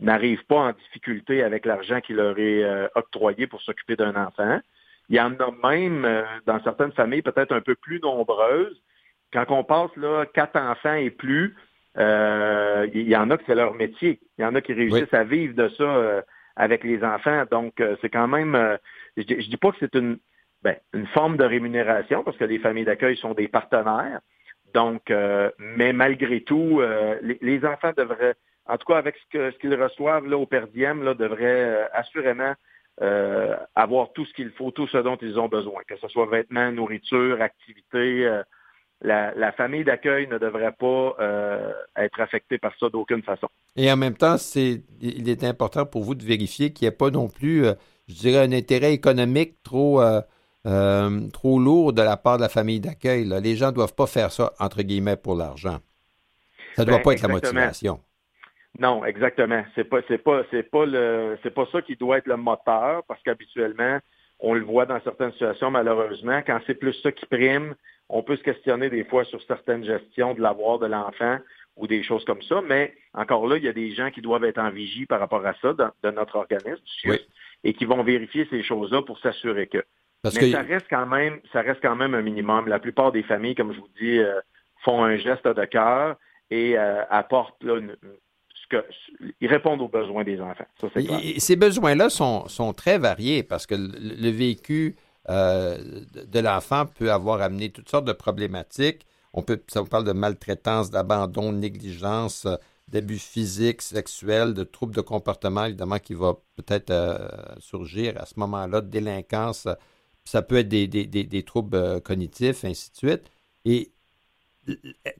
n'arrivent pas en difficulté avec l'argent qui leur est octroyé pour s'occuper d'un enfant. Il y en a même dans certaines familles peut-être un peu plus nombreuses. Quand on passe là quatre enfants et plus, il y en a que c'est leur métier. Il y en a qui réussissent à vivre de ça avec les enfants. Donc, euh, c'est quand même, euh, je, je dis pas que c'est une, ben, une forme de rémunération parce que les familles d'accueil sont des partenaires. Donc, euh, mais malgré tout, les, enfants devraient, en tout cas avec ce qu'ils ce reçoivent là au per là, devraient assurément avoir tout ce qu'il faut, tout ce dont ils ont besoin, que ce soit vêtements, nourriture, activités, la, famille d'accueil ne devrait pas euh, être affectée par ça d'aucune façon. Et en même temps, c'est, il est important pour vous de vérifier qu'il n'y ait pas non plus, euh, je dirais, un intérêt économique trop, euh, trop lourd de la part de la famille d'accueil. Les gens ne doivent pas faire ça, entre guillemets, pour l'argent. Ça ne doit ben, pas être la motivation. Non, exactement. C'est pas, c'est pas, c'est pas le, c'est pas ça qui doit être le moteur, parce qu'habituellement, on le voit dans certaines situations, malheureusement, quand c'est plus ça qui prime, on peut se questionner des fois sur certaines gestions de l'avoir de l'enfant ou des choses comme ça, mais encore là, il y a des gens qui doivent être en vigie par rapport à ça de notre organisme et qui vont vérifier ces choses-là pour s'assurer que. mais ça reste quand même, ça reste quand même un minimum. La plupart des familles, comme je vous dis, euh, font un geste de cœur et euh, apportent ce que, ils répondent aux besoins des enfants. ces besoins-là sont, sont, très variés parce que le, le vécu euh, de l'enfant peut avoir amené toutes sortes de problématiques. On peut, ça parle de maltraitance, d'abandon, de négligence, euh, d'abus physiques, sexuels, de troubles de comportement, évidemment, qui va peut-être euh, surgir à ce moment-là, de délinquance. Ça peut être des, des troubles cognitifs, ainsi de suite. Et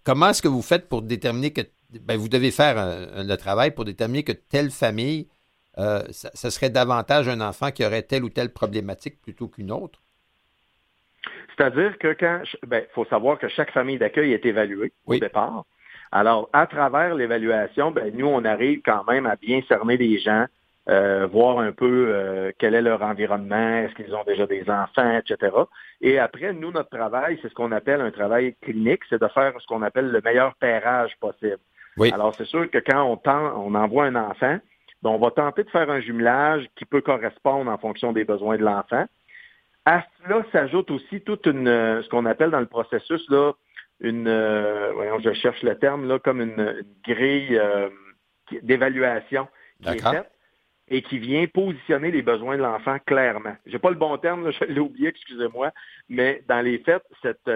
comment est-ce que vous faites pour déterminer que ben, vous devez faire le travail pour déterminer que telle famille, ça, serait davantage un enfant qui aurait telle ou telle problématique plutôt qu'une autre? C'est-à-dire que quand, ben, faut savoir que chaque famille d'accueil est évaluée au départ. Alors, à travers l'évaluation, ben, nous, on arrive quand même à bien cerner les gens, euh, voir un peu euh, quel est leur environnement, est-ce qu'ils ont déjà des enfants, etc. Et après, nous, notre travail, c'est ce qu'on appelle un travail clinique, c'est de faire ce qu'on appelle le meilleur pairage possible. Oui. Alors, c'est sûr que quand on, tend, on envoie un enfant, ben, on va tenter de faire un jumelage qui peut correspondre en fonction des besoins de l'enfant. À cela s'ajoute aussi toute une, euh, ce qu'on appelle dans le processus, là, une, euh, voyons, je cherche le terme, là, comme une, grille euh, d'évaluation qui est faite et qui vient positionner les besoins de l'enfant clairement. J'ai pas le bon terme, je l'ai oublié, excusez-moi, mais dans les faits, cette,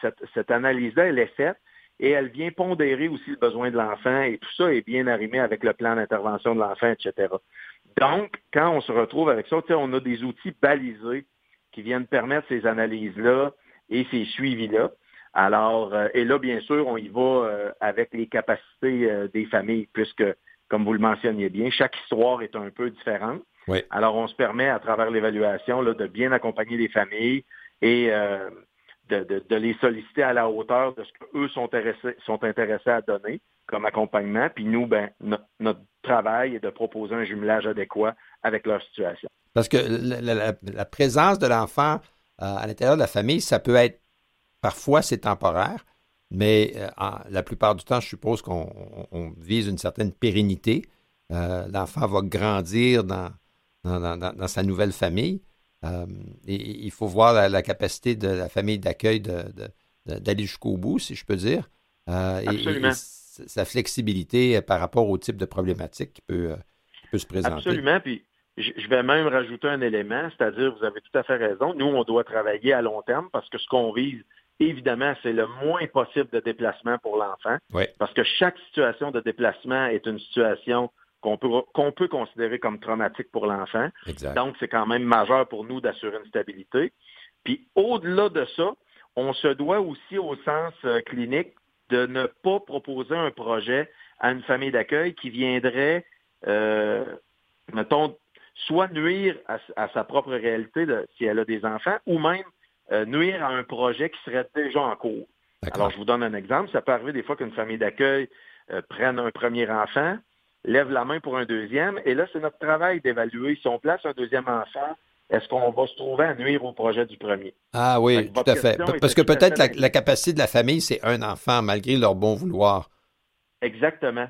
cette, cette analyse-là, elle est faite et elle vient pondérer aussi le besoin de l'enfant et tout ça est bien arrimé avec le plan d'intervention de l'enfant, etc. Donc, quand on se retrouve avec ça, on a des outils balisés qui viennent permettre ces analyses-là et ces suivis-là. Alors, euh, et là, bien sûr, on y va euh, avec les capacités euh, des familles, puisque, comme vous le mentionniez bien, chaque histoire est un peu différente. Oui. Alors, on se permet, à travers l'évaluation, de bien accompagner les familles et de, les solliciter à la hauteur de ce qu'eux sont intéressés, sont intéressés à donner comme accompagnement. Puis nous, ben, notre travail est de proposer un jumelage adéquat avec leur situation. Parce que la, présence de l'enfant euh, à l'intérieur de la famille, ça peut être, parfois c'est temporaire, mais euh, la plupart du temps, je suppose qu'on vise une certaine pérennité. Euh, l'enfant va grandir dans, dans, sa nouvelle famille. Et il faut voir la, capacité de la famille d'accueil d'aller jusqu'au bout, si je peux dire. Absolument. Et, sa flexibilité par rapport au type de problématique qui peut, qui peut se présenter. Absolument. Puis je vais même rajouter un élément, c'est-à-dire, vous avez tout à fait raison, nous, on doit travailler à long terme parce que ce qu'on vise, évidemment, c'est le moins possible de déplacement pour l'enfant. Parce que chaque situation de déplacement est une situation qu'on peut, qu'on peut considérer comme traumatique pour l'enfant. Donc, c'est quand même majeur pour nous d'assurer une stabilité. Puis, au-delà de ça, on se doit aussi, au sens euh, clinique, de ne pas proposer un projet à une famille d'accueil qui viendrait, euh, mettons, soit nuire à, sa propre réalité si elle a des enfants, ou même euh, nuire à un projet qui serait déjà en cours. Alors, je vous donne un exemple. Ça peut arriver des fois qu'une famille d'accueil euh, prenne un premier enfant, lève la main pour un deuxième, et là, c'est notre travail d'évaluer si on place un deuxième enfant, est-ce qu'on va se trouver à nuire au projet du premier? Ah oui, tout à fait. Parce que peut-être la, la, capacité de la famille, c'est un enfant, malgré leur bon vouloir. Exactement.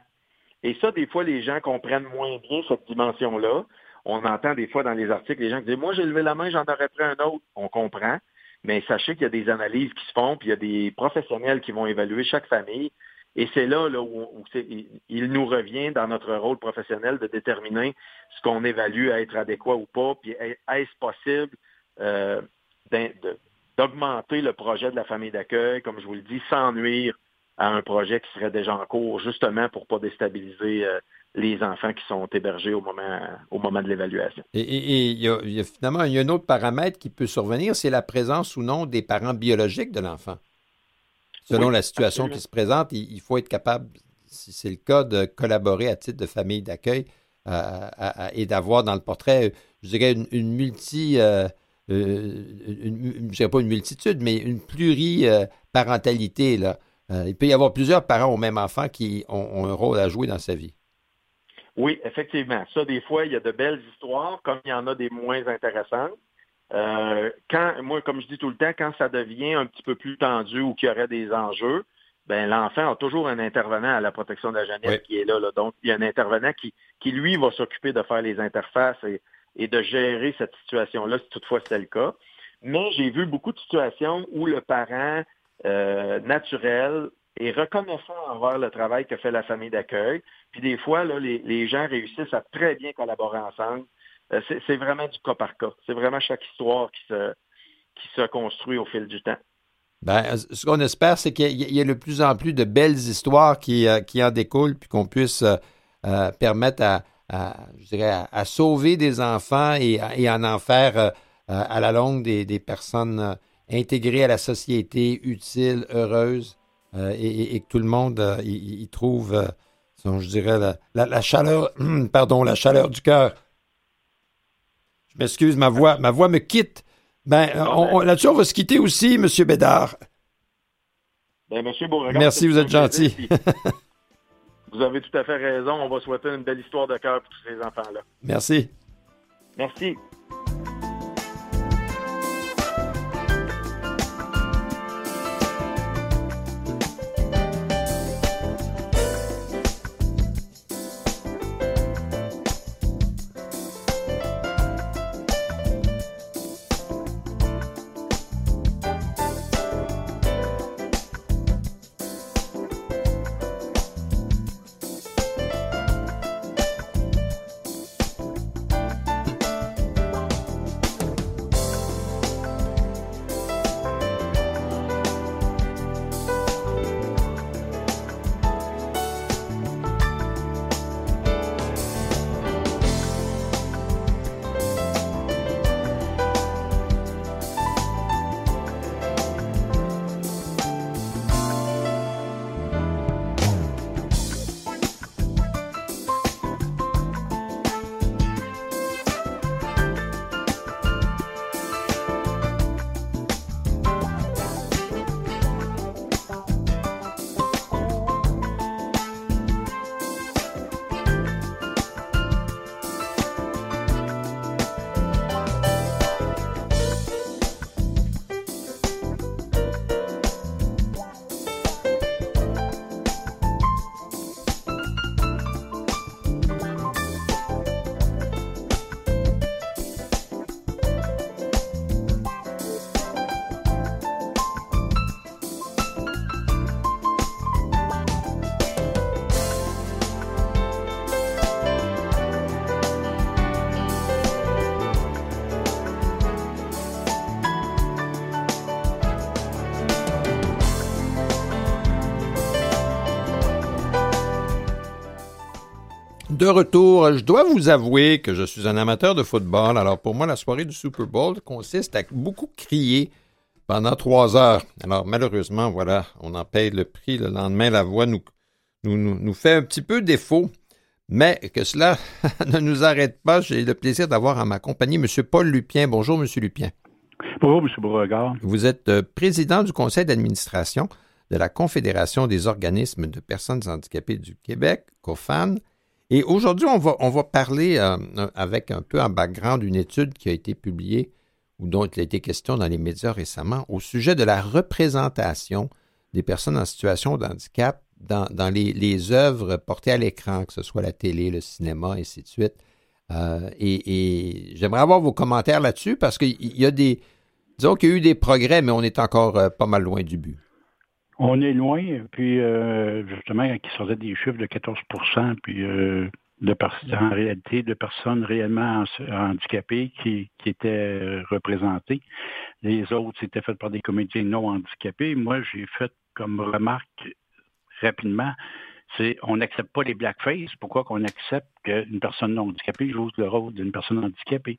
Et ça, des fois, les gens comprennent moins bien cette dimension-là on entend des fois dans les articles les gens qui disent Moi, j'ai levé la main, j'en aurais pris un autre. On comprend. Mais sachez qu'il y a des analyses qui se font, puis il y a des professionnels qui vont évaluer chaque famille. Et c'est là, où, il nous revient dans notre rôle professionnel de déterminer ce qu'on évalue à être adéquat ou pas, puis est-ce possible euh, d'augmenter le projet de la famille d'accueil, comme je vous le dis, sans nuire à un projet qui serait déjà en cours, justement pour pas déstabiliser euh, les enfants qui sont hébergés au moment, au moment de l'évaluation. Et, il, y a, finalement, il y a un autre paramètre qui peut survenir, c'est la présence ou non des parents biologiques de l'enfant. Selon la situation qui se présente, il, faut être capable, si c'est le cas, de collaborer à titre de famille d'accueil euh, et d'avoir dans le portrait, je dirais, une, multi... Euh, euh, je dirais pas une multitude, mais une pluriparentalité. Là. il peut y avoir plusieurs parents au même enfant qui ont un rôle à jouer dans sa vie. Oui, effectivement. Ça, des fois, il y a de belles histoires, comme il y en a des moins intéressantes. Euh, quand, moi, comme je dis tout le temps, quand ça devient un petit peu plus tendu ou qu'il y aurait des enjeux, ben l'enfant a toujours un intervenant à la protection de la jeunesse qui est là, Donc, il y a un intervenant qui, qui lui, va s'occuper de faire les interfaces et, et de gérer cette situation-là, si toutefois c'est le cas. Mais j'ai vu beaucoup de situations où le parent euh, naturel et reconnaissant envers le travail que fait la famille d'accueil. Puis des fois, là, les, gens réussissent à très bien collaborer ensemble. Euh, c'est vraiment du cas par cas. C'est vraiment chaque histoire qui se, qui se construit au fil du temps. Ben, ce qu'on espère, c'est qu'il y, a de plus en plus de belles histoires qui, euh, qui en découlent, puis qu'on puisse euh, permettre à, je dirais, à, sauver des enfants et, en en faire à la longue des, des personnes intégrées à la société, utiles, heureuses. et, que tout le monde y, trouve, je dirais, la, chaleur, pardon, la chaleur du cœur. Je m'excuse, ma voix, ma voix me quitte. Ben, là-dessus, on va se quitter aussi, M. Bédard. Ben, Monsieur Merci, vous êtes gentil. vous avez tout à fait raison. On va souhaiter une belle histoire de cœur pour tous ces enfants-là. Merci. Merci. De retour. Je dois vous avouer que je suis un amateur de football. Alors pour moi, la soirée du Super Bowl consiste à beaucoup crier pendant trois heures. Alors malheureusement, voilà, on en paye le prix. Le lendemain, la voix nous, nous, nous, fait un petit peu défaut. Mais que cela ne nous arrête pas, j'ai le plaisir d'avoir à ma compagnie M. Paul Lupien. Bonjour, M. Lupien. Bonjour, M. Beauregard. Vous êtes euh, président du conseil d'administration de la Confédération des organismes de personnes handicapées du Québec, COFAN. Et aujourd'hui, on va, parler euh, avec un peu en background d'une étude qui a été publiée ou dont il a été question dans les médias récemment au sujet de la représentation des personnes en situation de handicap dans, les, les, œuvres portées à l'écran, que ce soit la télé, le cinéma, et ainsi de suite. Euh, et, j'aimerais avoir vos commentaires là-dessus parce qu'il y a des. Disons qu'il y a eu des progrès, mais on est encore euh, pas mal loin du but. On est loin, puis euh, justement, qui sortait des chiffres de 14% puis euh, de en réalité, de personnes réellement handicapées qui, étaient représentées. Les autres, c'était fait par des comédiens non handicapés. Moi, j'ai fait comme remarque rapidement, c'est on n'accepte pas les blackface. Pourquoi qu'on accepte qu'une personne non handicapée joue le rôle d'une personne handicapée?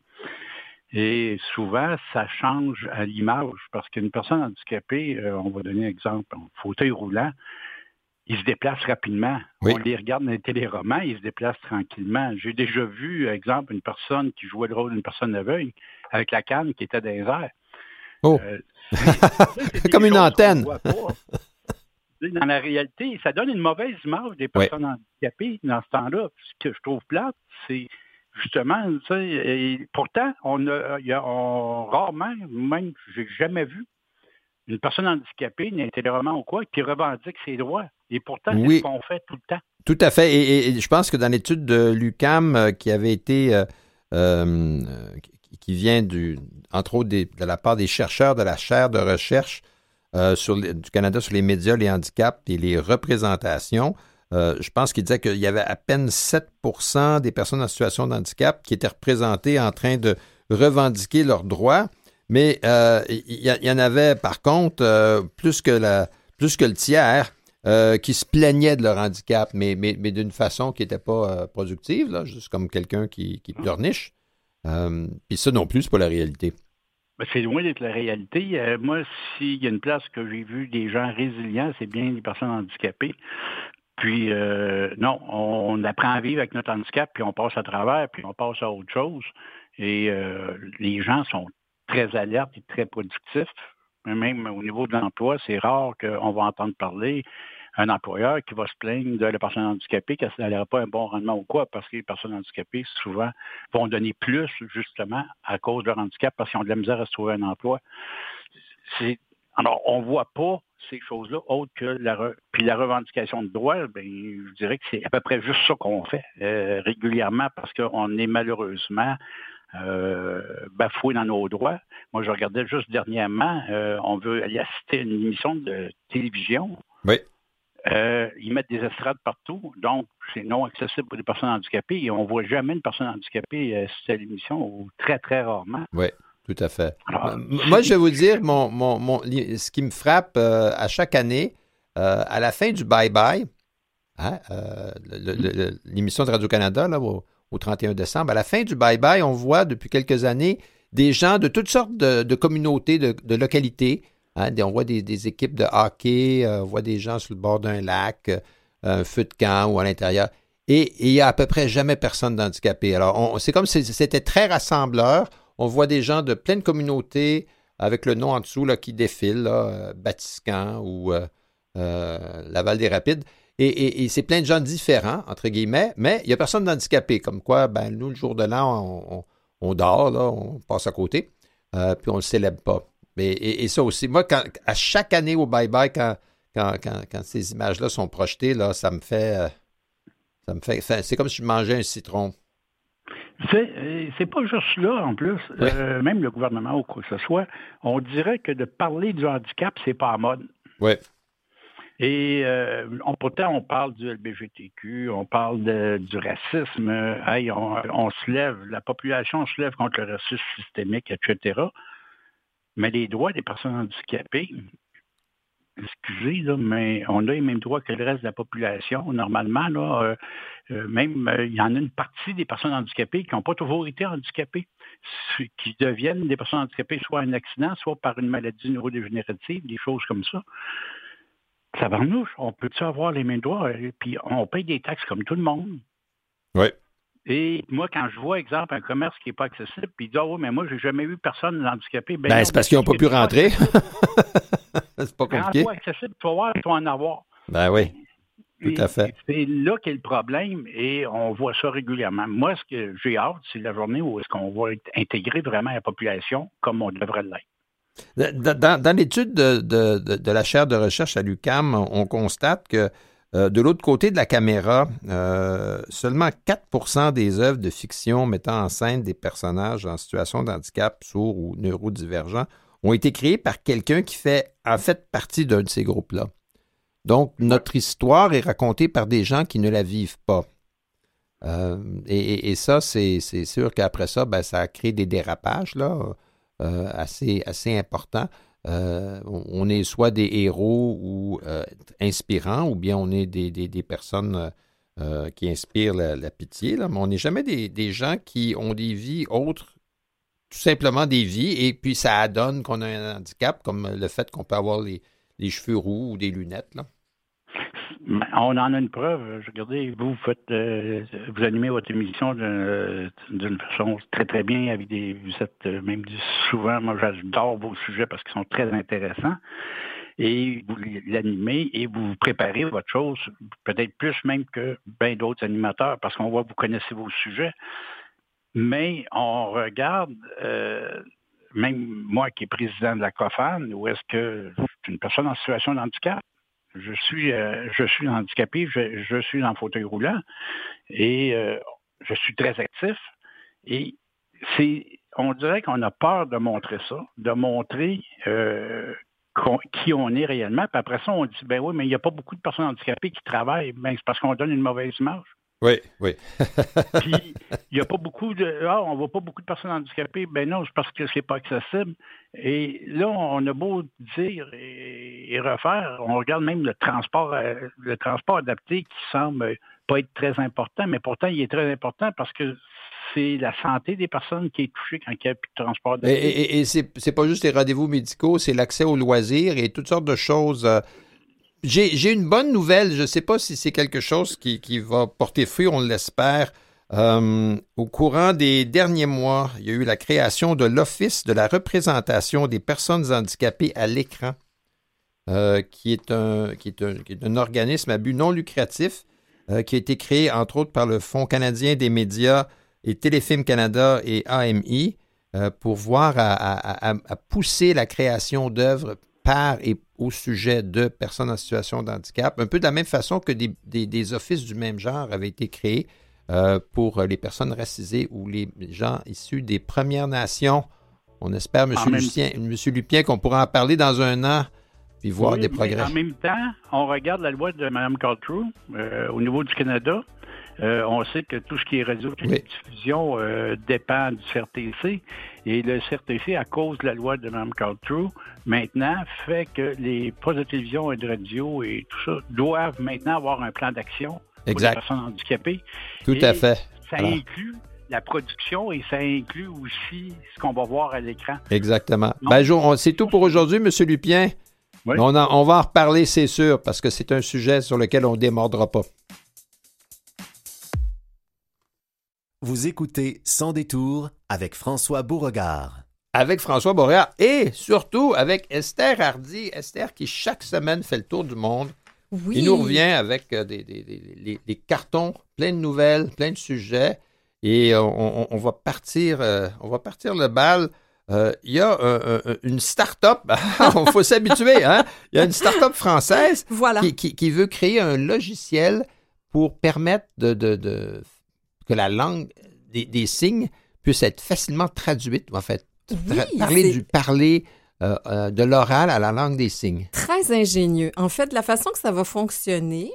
Et souvent, ça change à l'image parce qu'une personne handicapée, euh, on va donner un exemple, un fauteuil roulant, il se déplace rapidement. On les regarde dans les téléromans, il se déplace tranquillement. J'ai déjà vu, exemple, une personne qui jouait le rôle d'une personne aveugle avec la canne qui était dans les airs. Oh! Euh, Comme une antenne. Dans la réalité, ça donne une mauvaise image des personnes handicapées dans ce temps-là. Ce que je trouve plate, c'est justement, et pourtant, on a, y a rarement, même, j'ai jamais vu une personne handicapée, intellectuellement ou quoi, qui revendique ses droits. Et pourtant, c'est ce qu'on fait tout le temps. Tout à fait. Et, je pense que dans l'étude de l'UCAM euh, qui avait été, euh, euh, qui vient du, entre autres de la part des chercheurs de la chaire de recherche sur, du Canada sur les médias, les handicaps et les représentations, euh, je pense qu'il disait qu'il y avait à peine 7% des personnes en situation de handicap qui étaient représentées en train de revendiquer leurs droits, mais euh, il y, en avait par contre euh, plus, que plus que le tiers qui se plaignaient de leur handicap, mais, mais, d'une façon qui n'était pas productive, là, juste comme quelqu'un qui, qui pleurniche. Puis ça non plus, c'est pas la réalité. Ben, c'est loin d'être la réalité. Moi, s'il y a une place que j'ai vu des gens résilients, c'est bien les personnes handicapées. Puis, euh, non, on, apprend à vivre avec notre handicap, puis on passe à travers, puis on passe à autre chose. Et euh, les gens sont très alertes et très productifs. Même au niveau de l'emploi, c'est rare qu'on va entendre parler un employeur qui va se plaindre de la personne handicapée qu'elle n'aura pas un bon rendement ou quoi, parce que les personnes handicapées, souvent, vont donner plus, justement, à cause de leur handicap, parce qu'ils ont de la misère à se trouver un emploi. Alors, on ne voit pas ces choses-là, autre que la, puis la revendication de droit, ben, je dirais que c'est à peu près juste ça qu'on fait euh, régulièrement parce qu'on est malheureusement euh, bafoué dans nos droits. Moi, je regardais juste dernièrement, euh, on veut aller assister à une émission de télévision. Oui. Euh, ils mettent des estrades partout, donc c'est non accessible pour les personnes handicapées et on ne voit jamais une personne handicapée assister à l'émission ou très, très rarement. Oui. Tout à fait. moi, je vais vous dire, mon, mon, ce qui me frappe euh, à chaque année, euh, à la fin du bye-bye, hein, l'émission de Radio-Canada, au, 31 décembre, à la fin du bye-bye, on voit depuis quelques années des gens de toutes sortes de, communautés, de, localités, Hein, on voit des, équipes de hockey, euh, on voit des gens sur le bord d'un lac, euh, un feu de camp ou à l'intérieur. Et il n'y a à peu près jamais personne d'handicapé. Alors, c'est comme si c'était très rassembleur. On voit des gens de pleine communauté avec le nom en dessous qui défilent, là, euh, Batiscan ou Laval des Rapides. Et, c'est plein de gens différents, entre guillemets, mais il n'y a personne d'handicapé. Comme quoi, ben, nous, le jour de l'an, on, dort, là, on passe à côté, puis on ne le célèbre pas. Mais, et, ça aussi, moi, quand, à chaque année au bye-bye, quand, quand, ces images-là sont projetées, là, ça me fait. Euh, ça me fait. C'est comme si je mangeais un citron. Euh, c'est pas juste là, en plus. Euh, même le gouvernement ou quoi que ce soit, on dirait que de parler du handicap, c'est pas à mode. Oui. Et on, pourtant, on parle du LBGTQ, on parle du racisme. on, on, se lève, la population se lève contre le racisme systémique, etc. Mais les droits des personnes handicapées, excusez, là, mais on a les mêmes droits que le reste de la population. Normalement, là, euh, euh, même euh, il y en a une partie des personnes handicapées qui n'ont pas toujours été handicapées, qui deviennent des personnes handicapées soit un accident, soit par une maladie neurodégénérative, des choses comme ça. Ça va nous, on peut-tu avoir les mêmes droits? Puis on paye des taxes comme tout le monde. Oui. Et moi, quand je vois, exemple, un commerce qui n'est pas accessible, puis il dit, oh, mais moi, j'ai jamais vu personne handicapé. Ben, ben c'est parce qu'ils n'ont pas pu rentrer. c'est pas compliqué. Quand accessible, tu vas voir, tu vas en avoir. Ben oui. Tout à fait. C'est là qu'est le problème et on voit ça régulièrement. Moi, ce que j'ai hâte, c'est la journée où est-ce qu'on va intégrer vraiment la population comme on devrait l'être. Dans, l'étude de, de, la chaire de recherche à l'UCAM, on constate que euh, de l'autre côté de la caméra, euh, seulement 4% des œuvres de fiction mettant en scène des personnages en situation de handicap, sourds ou neurodivergents ont été créées par quelqu'un qui fait en fait partie d'un de ces groupes-là. Donc, notre histoire est racontée par des gens qui ne la vivent pas. Euh, et, ça, c'est sûr qu'après ça, ben, ça a créé des dérapages là, assez, assez importants. Euh, on est soit des héros ou euh, inspirants, ou bien on est des, personnes euh, qui inspirent la, pitié, là, mais on n'est jamais des, gens qui ont des vies autres, tout simplement des vies, et puis ça adonne qu'on a un handicap, comme le fait qu'on peut avoir les, cheveux roux ou des lunettes. On en a une preuve. Regardez, vous faites, euh, vous animez votre émission d'une façon très très bien. Avec des, vous êtes euh, même souvent, moi j'adore vos sujets parce qu'ils sont très intéressants. Et vous l'animez et vous préparez votre chose, peut-être plus même que bien d'autres animateurs, parce qu'on voit que vous connaissez vos sujets. Mais on regarde, euh, même moi qui est président de la COFAN, où est-ce que je suis une personne en situation de handicap, je suis, euh, je suis handicapé, je, je, suis en fauteuil roulant et euh, je suis très actif. Et c'est, on dirait qu'on a peur de montrer ça, de montrer euh, qui on est réellement. Puis après ça, on dit, ben oui, mais il n'y a pas beaucoup de personnes handicapées qui travaillent. Ben, c'est parce qu'on donne une mauvaise image. Oui, oui. Puis, il n'y a pas beaucoup de. Ah, on ne voit pas beaucoup de personnes handicapées. Ben non, c'est parce que c'est pas accessible. Et là, on a beau dire et, refaire, on regarde même le transport, euh, le transport adapté qui semble pas être très important, mais pourtant, il est très important parce que c'est la santé des personnes qui est touchée quand il n'y a plus de transport. Et, et, et c'est pas juste les rendez-vous médicaux, c'est l'accès aux loisirs et toutes sortes de choses. Euh, j'ai une bonne nouvelle. Je ne sais pas si c'est quelque chose qui, va porter fruit, on l'espère. Euh, au courant des derniers mois, il y a eu la création de l'Office de la représentation des personnes handicapées à l'écran, euh, qui, est un, qui, est un, organisme à but non lucratif euh, qui a été créé entre autres par le Fonds canadien des médias et Téléfilm Canada et AMI pour voir à, pousser la création d'œuvres par et au sujet de personnes en situation de handicap, un peu de la même façon que des, offices du même genre avaient été créés euh, pour les personnes racisées ou les gens issus des Premières Nations. On espère, M. Lucien, Monsieur Lupien, qu'on pourra en parler dans un an puis voir des progrès. En même temps, on regarde la loi de Mme Caltrou euh, au niveau du Canada. Euh, on sait que tout ce qui est radio et diffusion euh, dépend du CRTC. Et le CRTC, à cause de la loi de Mme Caltrou, maintenant fait que les postes de télévision et de radio et tout ça doivent maintenant avoir un plan d'action pour les personnes handicapées. Tout à fait. Ça inclut la production et ça inclut aussi ce qu'on va voir à l'écran. Exactement. Ben, c'est tout pour aujourd'hui, M. Lupien. On, on, va en reparler, c'est sûr, parce que c'est un sujet sur lequel on ne démordra pas. Vous écoutez Sans détour avec François Beauregard. Avec François Beauregard et surtout avec Esther Hardy. Esther qui chaque semaine fait le tour du monde. Oui. Il nous revient avec euh, des, cartons, plein de nouvelles, plein de sujets. Et euh, on, va partir, euh, on va partir le bal euh, il y a une start-up, il faut s'habituer, hein? il y a une start-up française qui, veut créer un logiciel pour permettre de, que la langue des, signes puisse être facilement traduite, en fait, parler du parler euh, euh, de l'oral à la langue des signes. Très ingénieux. En fait, la façon que ça va fonctionner,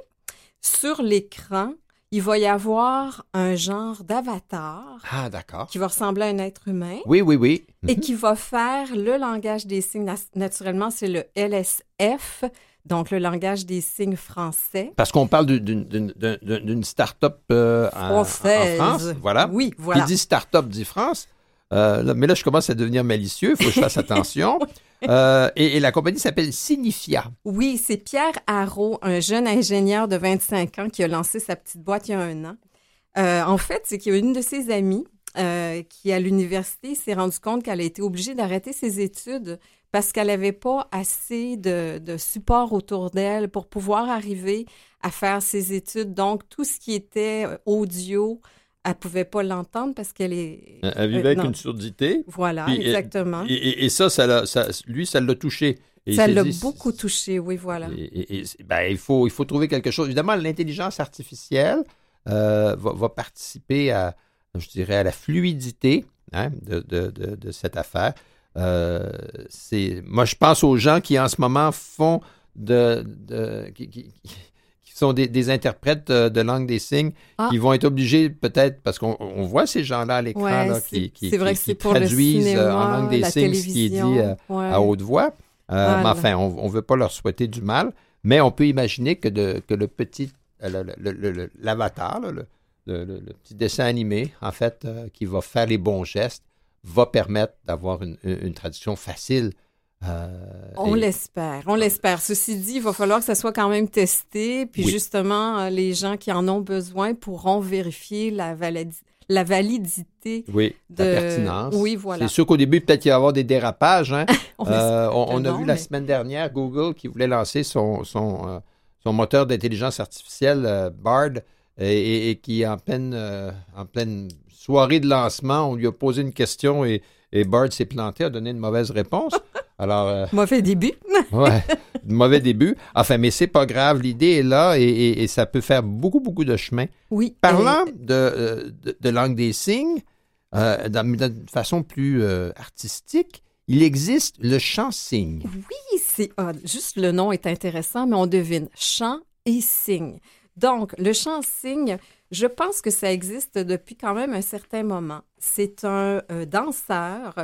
sur l'écran, il va y avoir un genre d'avatar. Ah, d'accord. Qui va ressembler à un être humain. Oui, oui, oui. Et mhm. qui va faire le langage des signes. Naturellement, c'est le LSF, donc le langage des signes français. Parce qu'on parle d'une start-up euh, en, France. Voilà. Oui, voilà. Qui dit start-up dit France. Euh, mais là, je commence à devenir malicieux. Il faut que je fasse attention. Euh, et, la compagnie s'appelle Signifia. Oui, c'est Pierre Haro, un jeune ingénieur de 25 ans qui a lancé sa petite boîte il y a un an. Euh, en fait, c'est qu'il y a une de ses amies qui, à l'université, s'est rendue compte qu'elle a été obligée d'arrêter ses études parce qu'elle n'avait pas assez de, de support autour d'elle pour pouvoir arriver à faire ses études. Donc, tout ce qui était audio, elle pouvait pas l'entendre parce qu'elle est. Elle vivait avec une surdité. Voilà, exactement. Et, ça, ça, ça, lui, ça l'a touché. ça l'a beaucoup touché, oui, voilà. Et, ben, il, faut, il faut trouver quelque chose. Évidemment, l'intelligence artificielle euh, va, participer à, je dirais, à la fluidité hein, de, de, de, cette affaire. Euh, c'est, moi, je pense aux gens qui, en ce moment, font de, qui, sont des, interprètes euh, de langue des signes ah. qui vont être obligés peut-être, parce qu'on voit ces gens-là à l'écran qui, qui, traduisent euh, en langue des signes ce qui est dit euh, à haute voix. mais enfin, on ne veut pas leur souhaiter du mal, mais on peut imaginer que, de, que le petit, l'avatar, le, le, petit dessin animé, en fait, qui va faire les bons gestes, va permettre d'avoir une, une traduction facile euh, on l'espère, on l'espère. Ceci dit, il va falloir que ça soit quand même testé, puis justement, euh, les gens qui en ont besoin pourront vérifier la, la validité oui, de la pertinence. Oui, voilà. C'est sûr qu'au début, peut-être qu'il va y avoir des dérapages. Hein. on, euh, a vu la semaine dernière Google qui voulait lancer son, son, son moteur d'intelligence artificielle, Bard, et, qui, en pleine, en pleine soirée de lancement, on lui a posé une question et, et Bard s'est planté, a donné une mauvaise réponse. Alors, euh, mauvais début. ouais, mauvais début. Enfin, mais c'est pas grave. L'idée est là et, ça peut faire beaucoup, beaucoup de chemin. Oui. Parlant euh, de, langue des signes, euh, d'une façon plus artistique, il existe le chant signe. Oui, c'est juste le nom est intéressant, mais on devine chant et signe. Donc, le chant signe, je pense que ça existe depuis quand même un certain moment. C'est un danseur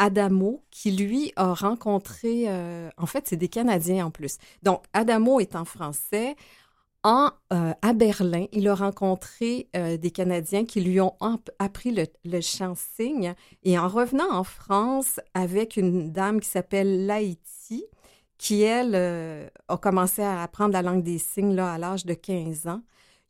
Adamo, qui lui a rencontré, euh, en fait, c'est des Canadiens en plus. Donc, Adamo est en français. en, euh, à Berlin, il a rencontré euh, des Canadiens qui lui ont appris le, le chant signe. Et en revenant en France avec une dame qui s'appelle Laïti, qui, elle, euh, a commencé à apprendre la langue des signes là, à l'âge de 15 ans,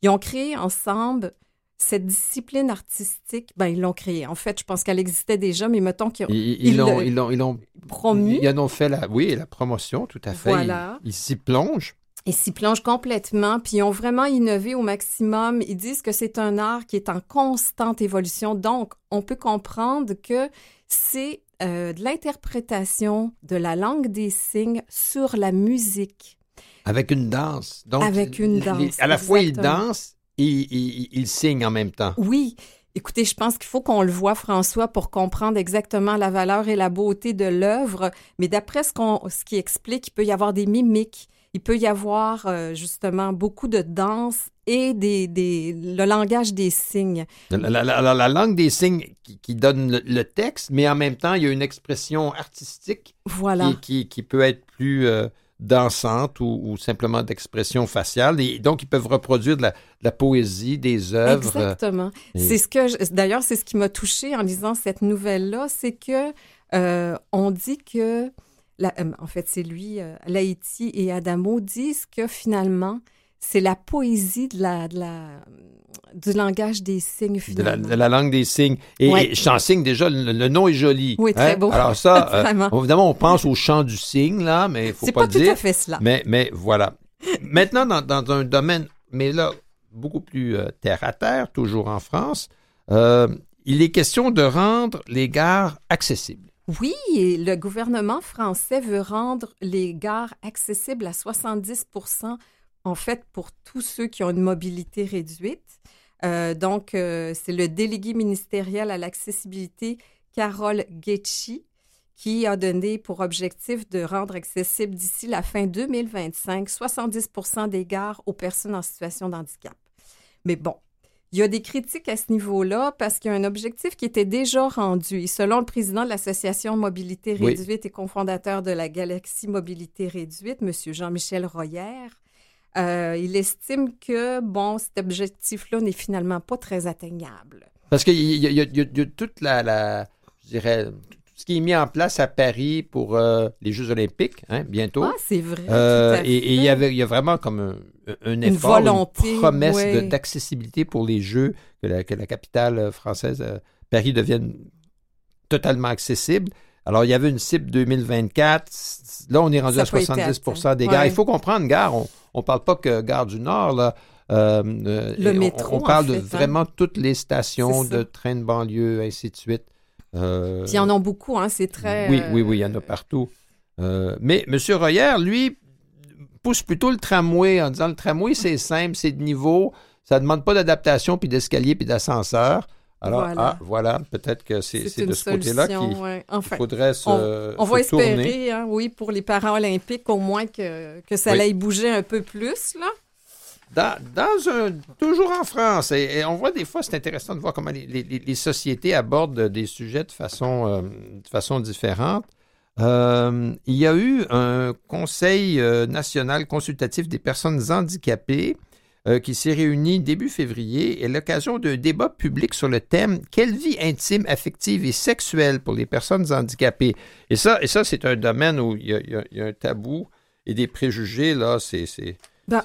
ils ont créé ensemble cette discipline artistique, ben, ils l'ont créée. En fait, je pense qu'elle existait déjà, mais mettons qu'ils ils, l'ont, ils, l'ont, ils promu. Ils en ont fait la, oui, la promotion, tout à fait. Voilà. Ils, s'y plongent. Ils s'y plongent complètement, puis ils ont vraiment innové au maximum. Ils disent que c'est un art qui est en constante évolution. Donc, on peut comprendre que c'est euh, de l'interprétation de la langue des signes sur la musique. Avec une danse. Donc, Avec une danse. à la fois, ils dansent et ils signent en même temps. Oui. Écoutez, je pense qu'il faut qu'on le voit, François, pour comprendre exactement la valeur et la beauté de l'œuvre. Mais d'après ce, qu'on, ce qui explique, il peut y avoir des mimiques il peut y avoir euh, justement beaucoup de danse et des, des, le langage des signes. La, la, langue des signes qui, donne le, texte, mais en même temps, il y a une expression artistique voilà. qui, qui, peut être plus euh, dansante ou, simplement d'expression faciale. Et donc, ils peuvent reproduire de la, poésie, des œuvres. Exactement. C'est ce que, d'ailleurs, c'est ce qui m'a touché en lisant cette nouvelle-là, c'est que euh, on dit que euh, en fait, c'est lui, euh, Laïti et Adamo disent que finalement, c'est la poésie de la, de la, du langage des signes, finalement. De la, langue des signes. Et, chant signe, déjà, le, nom est joli. Oui, très hein? beau. Alors ça, euh, évidemment, on pense au chant du cygne, là, mais il faut pas, pas le dire. C'est pas tout à fait cela. Mais, mais voilà. Maintenant, dans, dans, un domaine, mais là, beaucoup plus terre-à-terre, toujours en France, il est question de rendre les gares accessibles. Oui, le gouvernement français veut rendre les gares accessibles à 70 en fait, pour tous ceux qui ont une mobilité réduite. Euh, donc, euh, c'est le délégué ministériel à l'accessibilité, Carole Guecci, qui a donné pour objectif de rendre accessible d'ici la fin 2025 70% des gares aux personnes en situation de handicap. Mais bon, il y a des critiques à ce niveau-là parce qu'il y a un objectif qui était déjà rendu. selon le président de l'Association Mobilité Réduite et cofondateur de la Galaxie Mobilité Réduite, M. Jean-Michel Royer, euh, il estime que, bon, cet objectif-là n'est finalement pas très atteignable. Parce qu'il y, a toute la, la, je dirais, ce qui est mis en place à Paris pour euh, les Jeux olympiques, hein, bientôt. Ah, c'est vrai. Euh, et il y avait, il y a vraiment comme un, un effort, une, volonté, une promesse d'accessibilité pour les Jeux, que la, que la capitale française, Paris, devienne totalement accessible. Alors, il y avait une cible 2024. Là, on est rendu à 70% des gares. Il faut comprendre, gare, on ne parle pas que Gare du Nord, là. le métro, on, parle de hein. vraiment toutes les stations de train de banlieue, ainsi de suite. Euh, Puis il y en a beaucoup, hein, c'est très. Oui, oui, oui, il y en a partout. Euh, mais M. Royer, lui, pousse plutôt le tramway en disant le tramway, c'est simple, c'est de niveau, ça ne demande pas d'adaptation, puis d'escalier, puis d'ascenseur. Alors, voilà, ah, voilà peut-être que c'est de ce côté-là qu'il faudrait se On, on va espérer, hein, oui, pour les parents olympiques, au moins que, que ça aille bouger un peu plus, là. Dans, un, toujours en France, et, on voit des fois, c'est intéressant de voir comment les, sociétés abordent des sujets de façon, euh, de façon différente. Euh, il y a eu un Conseil euh, national consultatif des personnes handicapées qui s'est réuni début février et l'occasion d'un débat public sur le thème Quelle vie intime, affective et sexuelle pour les personnes handicapées? Et ça, et ça c'est un domaine où il y, a, il y, a, un tabou et des préjugés, là, c'est ben,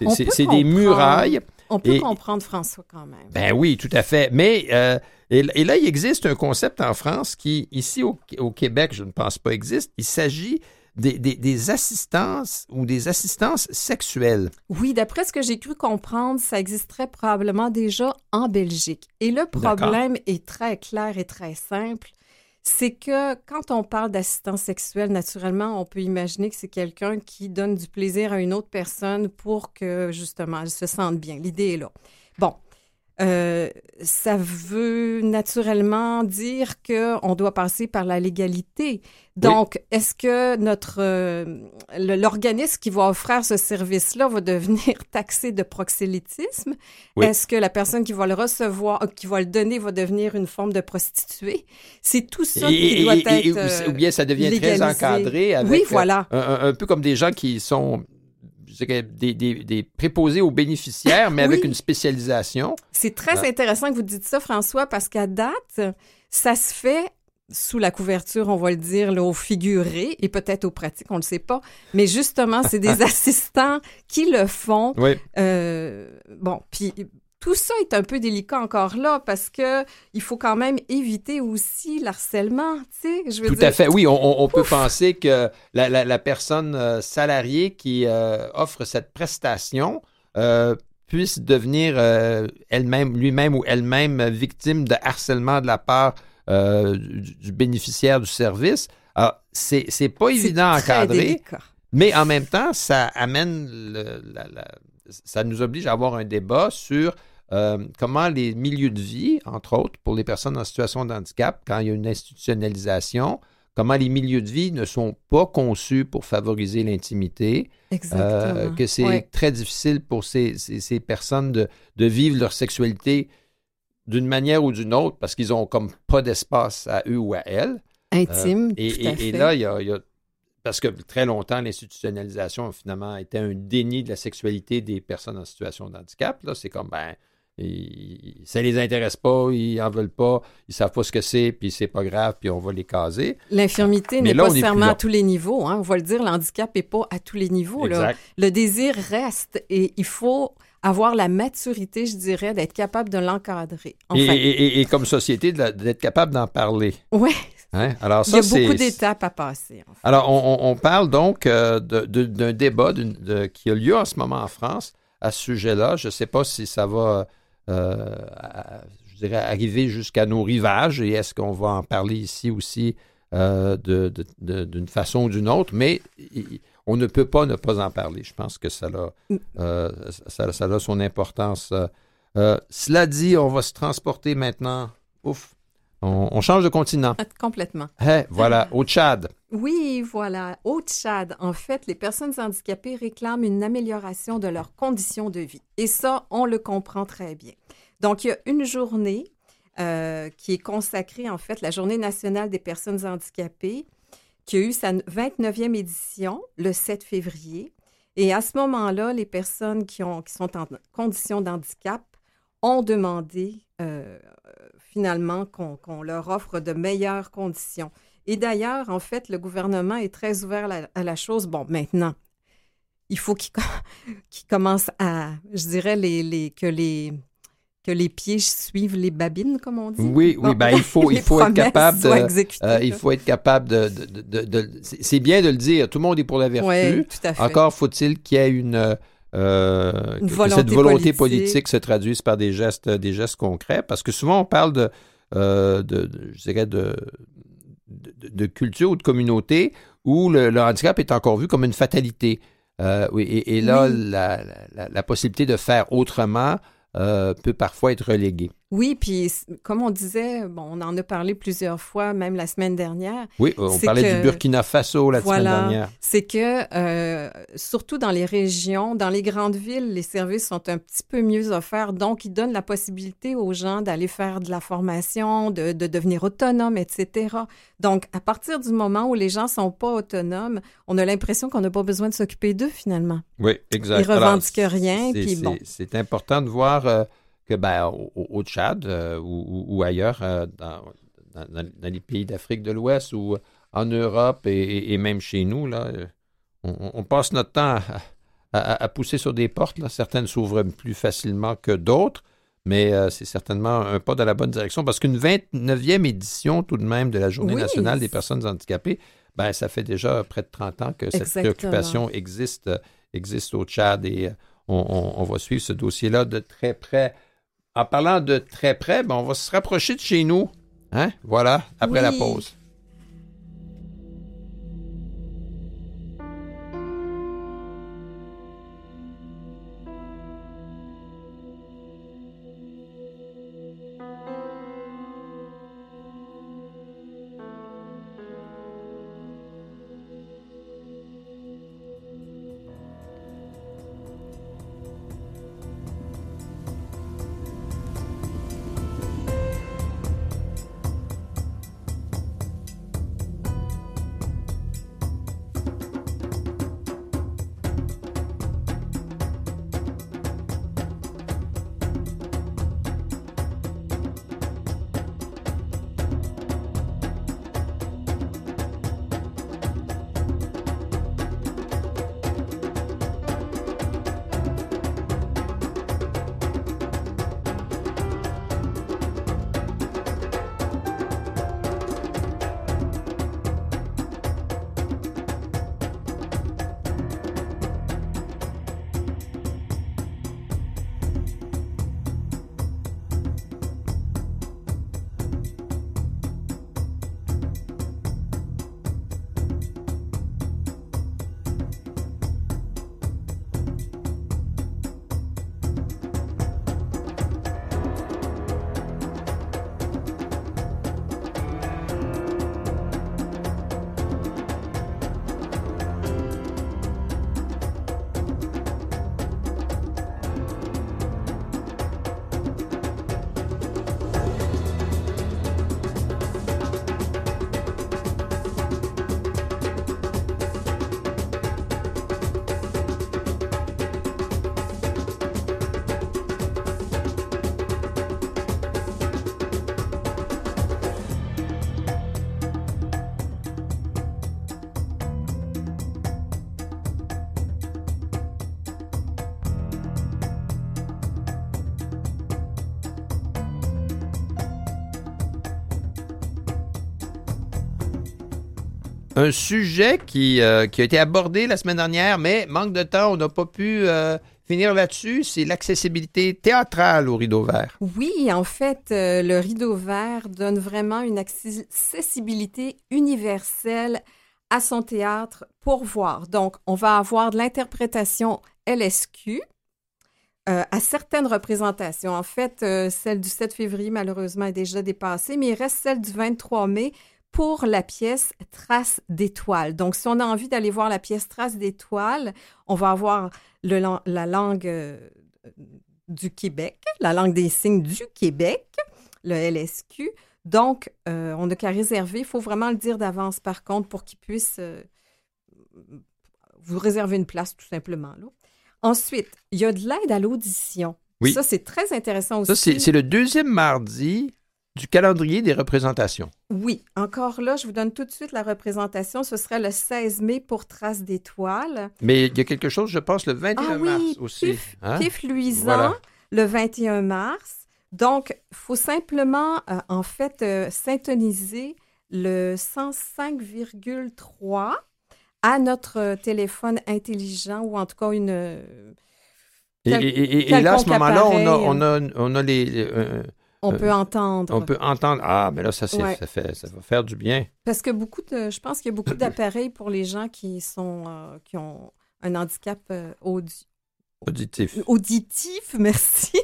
des murailles. On peut comprendre François quand même. Ben oui, tout à fait. Mais euh, et, là, il existe un concept en France qui, ici au, Québec, je ne pense pas existe. Il s'agit des, assistances ou des assistances sexuelles. Oui, d'après ce que j'ai cru comprendre, ça existerait probablement déjà en Belgique. Et le problème est très clair et très simple c'est que quand on parle d'assistance sexuelle, naturellement, on peut imaginer que c'est quelqu'un qui donne du plaisir à une autre personne pour que, justement, elle se sente bien. L'idée est là. Bon, euh, ça veut naturellement dire qu'on doit passer par la légalité. Donc, est-ce que notre euh, l'organisme qui va offrir ce service-là va devenir taxé de proxélytisme? Est-ce que la personne qui va le recevoir, euh, qui va le donner, va devenir une forme de prostituée? C'est tout ça qui doit être. ou bien ça devient très encadré avec oui, voilà. un, peu comme des gens qui sont dirais, des, des- des préposés aux bénéficiaires, mais avec une spécialisation. C'est très intéressant que vous dites ça, François, parce qu'à date, ça se fait sous la couverture, on va le dire, là, au figuré et peut-être au pratique, on ne le sait pas. Mais justement, c'est des assistants qui le font. Oui. Euh, bon, puis tout ça est un peu délicat encore là parce que il faut quand même éviter aussi l'harcèlement, tu sais. Je veux Tout dire, à fait. Oui, on, peut penser que la, la- la personne euh, salariée qui euh, offre cette prestation euh, puisse devenir euh, elle-même, lui-même ou elle-même victime de harcèlement de la part du, du bénéficiaire du service. Alors, c'est, c'est pas évident à encadrer. Mais en même temps, ça amène, le- la- la- ça nous oblige à avoir un débat sur euh, comment les milieux de vie, entre autres, pour les personnes en situation de handicap, quand il y a une institutionnalisation, comment les milieux de vie ne sont pas conçus pour favoriser l'intimité, euh, que c'est Ouais. très difficile pour ces, ces- ces personnes de, de vivre leur sexualité d'une manière ou d'une autre parce qu'ils ont comme pas d'espace à eux ou à elles. Intime, Euh, et, tout à et- là, il y a, il y a- Parce que très longtemps, l'institutionnalisation, finalement, était un déni de la sexualité des personnes en situation de handicap. Là, c'est comme, ben, ils- ça les intéresse pas, ils en veulent pas, ils savent pas ce que c'est, puis c'est pas grave, puis on va les caser. L'infirmité n'est pas nécessairement à tous les niveaux. Hein. On va le dire, l'handicap n'est pas à tous les niveaux. là. Le désir reste et il faut avoir la maturité, je dirais, d'être capable de l'encadrer. Et, et- et- et comme société, d'être capable d'en parler. ouais, Hein? Alors, il ça, y a beaucoup d'étapes à passer. en fait. Alors, on, parle donc euh, d'un débat de- qui a lieu en ce moment en France à ce sujet-là. Je ne sais pas si ça va, euh, à- je dirais, arriver jusqu'à nos rivages et est-ce qu'on va en parler ici aussi euh, d'une façon ou d'une autre, mais il- on ne peut pas ne pas en parler. Je pense que ça a, euh, ça, ça a son importance. Cela dit, on va se transporter maintenant. Ouf, on, on change de continent. Ah, Complètement. Voilà, au Tchad. Oui, voilà. Au Tchad, en fait, les personnes handicapées réclament une amélioration de leurs conditions de vie. Et ça, on le comprend très bien. Donc, il y a une journée euh, qui est consacrée, en fait, la Journée nationale des personnes handicapées, qui a eu sa 29e édition le 7 février. Et à ce moment-là, les personnes qui, ont, qui sont en condition d'handicap ont demandé euh, finalement qu'on leur offre de meilleures conditions. Et d'ailleurs, en fait, le gouvernement est très ouvert à la, à la chose. Bon, maintenant, il faut qu'il qu'il commence à, je dirais, les, les, que, les, que les pieds suivent les babines, comme on dit. Oui, ben, il faut, il les faut être capable de. euh, il faut être capable de. de- de- de- c'est c'est bien de le dire. Tout le monde est pour la vertu. Oui, tout à fait. Encore faut-il qu'il y ait une. Euh, que- volonté cette volonté politique. politique. se traduise par des gestes, des gestes concrets, parce que souvent on parle de, euh, de, de- je dirais de, de, de culture ou de communauté où le, le handicap est encore vu comme une fatalité. Euh, oui, et, et là, Oui. la, la- la possibilité de faire autrement peut parfois être reléguée. Oui, puis comme on disait, bon, on en a parlé plusieurs fois, même la semaine dernière, Oui, on C'est parlait que- du Burkina Faso la semaine dernière. c'est que euh, surtout dans les régions, dans les grandes villes, les services sont un petit peu mieux offerts. Donc, ils donnent la possibilité aux gens d'aller faire de la formation, de, de devenir autonomes, etc. Donc, à partir du moment où les gens sont pas autonomes, on a l'impression qu'on n'a pas besoin de s'occuper d'eux finalement. Oui, exact. Ils revendiquent rien, bon. C'est important de voir euh, que ben, au, au Tchad euh, ou, ailleurs, euh, dans, dans- les pays d'Afrique de l'Ouest ou en Europe et, même chez nous, là, euh, on, on passe notre temps à, à- à pousser sur des portes. Là. Certaines s'ouvrent plus facilement que d'autres, mais euh, c'est certainement un pas dans la bonne direction parce qu'une 29e édition tout de même de la Journée Oui. nationale des personnes handicapées, ben, ça fait déjà près de 30 ans que cette Exactement. préoccupation existe, existe au Tchad et on, on- on va suivre ce dossier-là de très près. En parlant de très près, ben, on va se rapprocher de chez nous. Hein? Voilà, après la pause. Un sujet qui, euh, qui a été abordé la semaine dernière, mais manque de temps, on n'a pas pu euh, finir là-dessus. C'est l'accessibilité théâtrale au rideau vert. Oui, en fait, euh, le rideau vert donne vraiment une accessibilité universelle à son théâtre pour voir. Donc, on va avoir de l'interprétation LSQ, à certaines représentations. En fait, celle du 7 février, malheureusement, est déjà dépassée, mais il reste celle du 23 mai pour la pièce Trace d'étoiles. Donc, si on a envie d'aller voir la pièce Trace d'étoiles, on va avoir le, la langue euh, du Québec, la langue des signes du Québec, le LSQ. Donc, on n'a qu'à réserver. Il faut vraiment le dire d'avance, par contre, pour qu'il puisse vous réserver une place, tout simplement. Là. Ensuite, il y a de l'aide à l'audition. Oui. Ça, c'est très intéressant aussi. Ça, c'est le deuxième mardi du calendrier des représentations. Oui, encore là, je vous donne tout de suite la représentation. Ce serait le 16 mai pour Traces d'étoiles. Mais il y a quelque chose, je pense, le 21 ah, mars aussi. Pif, hein? pif luisant, le 21 mars. Donc, il faut simplement, euh, en fait, euh, syntoniser le 105,3 à notre téléphone intelligent ou en tout cas une. et, et, là, à ce moment-là, on a, on, a, on a les. Euh, on peut entendre. On peut entendre. Ah, mais là, ça, ça, fait, ça va faire du bien. Parce que beaucoup de. Je pense qu'il y a beaucoup d'appareils pour les gens qui sont euh, qui ont un handicap euh, auditif. Auditif, merci.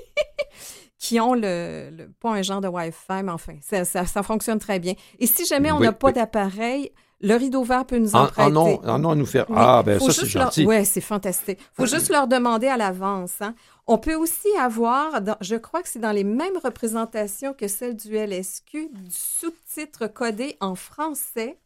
qui ont le, pas un genre de Wi-Fi, mais enfin, ça, ça, fonctionne très bien. Et si jamais on n'a pas d'appareil, le rideau vert peut nous en, prêter. non, non, nous faire. Ah, ben ça, c'est gentil. Oui, c'est fantastique. Il faut juste leur demander à l'avance. Hein. On peut aussi avoir, je crois que c'est dans les mêmes représentations que celle du LSQ, du sous-titre codé en français.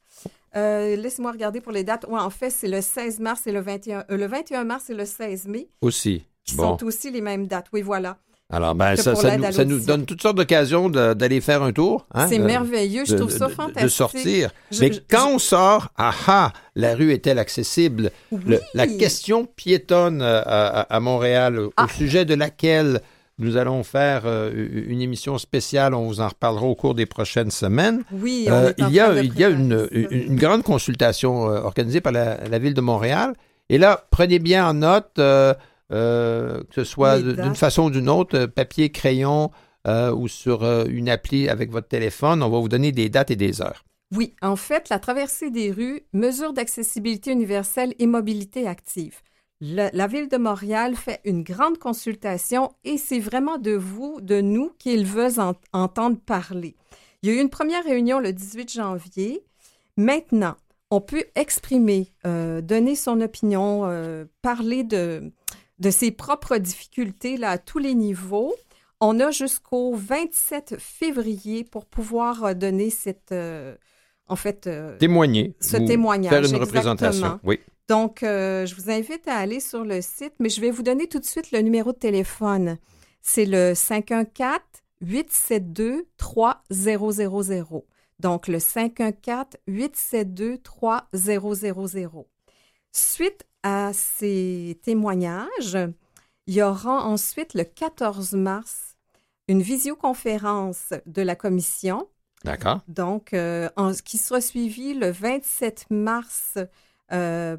Euh, laissez-moi regarder pour les dates. Oui, en fait, c'est le 16 mars et le 21, euh, le 21 mars et le 16 mai. Aussi. Qui sont aussi les mêmes dates. Oui, voilà. Alors, ben, ça, ça, nous, donne toutes sortes d'occasions d'aller faire un tour. Hein, c'est merveilleux, je trouve ça fantastique. De sortir. Mais quand on sort, ah ah, la rue est-elle accessible? la question piétonne euh, à, Montréal, au ah. sujet de laquelle nous allons faire euh, une émission spéciale. On vous en reparlera au cours des prochaines semaines. Oui, euh, il, y a, il y a une, une, grande consultation organisée par la, la, Ville de Montréal. Et là, prenez bien en note euh, que ce soit d'une façon ou d'une autre, euh, papier, crayon euh, ou sur une appli avec votre téléphone. On va vous donner des dates et des heures. Oui, en fait, la traversée des rues, mesure d'accessibilité universelle et mobilité active. la ville de Montréal fait une grande consultation et c'est vraiment de vous, de nous, qu'ils veulent entendre parler. Il y a eu une première réunion le 18 janvier. Maintenant, on peut exprimer, donner son opinion, parler de, de ses propres difficultés là, à tous les niveaux. On a jusqu'au 27 février pour pouvoir euh, donner cette, euh, en fait, euh, témoigner, ce témoignage, faire une représentation. Oui. Donc, je vous invite à aller sur le site, mais je vais vous donner tout de suite le numéro de téléphone. C'est le 514 872 3000. Donc, le 514 872 3000. Suite à ces témoignages, il y aura ensuite le 14 mars une visioconférence de la commission. D'accord. Donc, euh, qui sera suivie le 27 mars euh,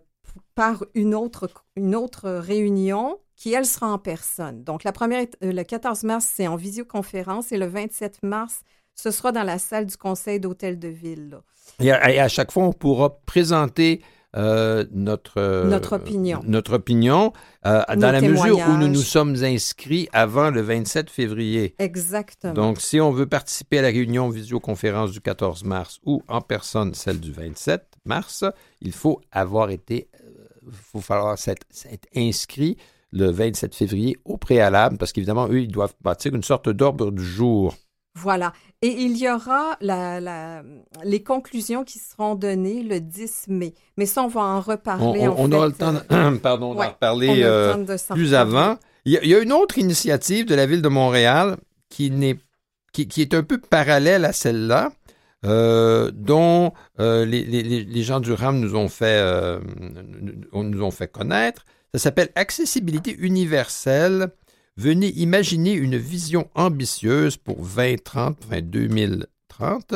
par une autre, une autre réunion qui, elle, sera en personne. Donc, la première, euh, le 14 mars, c'est en visioconférence et le 27 mars, ce sera dans la salle du conseil d'hôtel de ville. Et à, chaque fois, on pourra présenter euh, notre, euh, notre opinion, notre opinion euh, dans la mesure où nous nous sommes inscrits avant le 27 février. Exactement. Donc, si on veut participer à la réunion visioconférence du 14 mars ou en personne celle du 27 mars, il faut avoir été, il faut falloir s'être inscrit le 27 février au préalable parce qu'évidemment, eux, ils doivent bâtir une sorte d'ordre du jour. Voilà. Et il y aura les conclusions qui seront données le 10 mai. Mais ça, on va en reparler. On, aura le temps, de, pardon, d'en reparler euh, plus avant. Il y, a, une autre initiative de la ville de Montréal qui, qui, est un peu parallèle à celle-là. Euh, dont euh, les, gens du RAM nous ont fait, nous ont fait connaître. Ça s'appelle Accessibilité universelle Venez imaginer une vision ambitieuse pour 2030, 2030.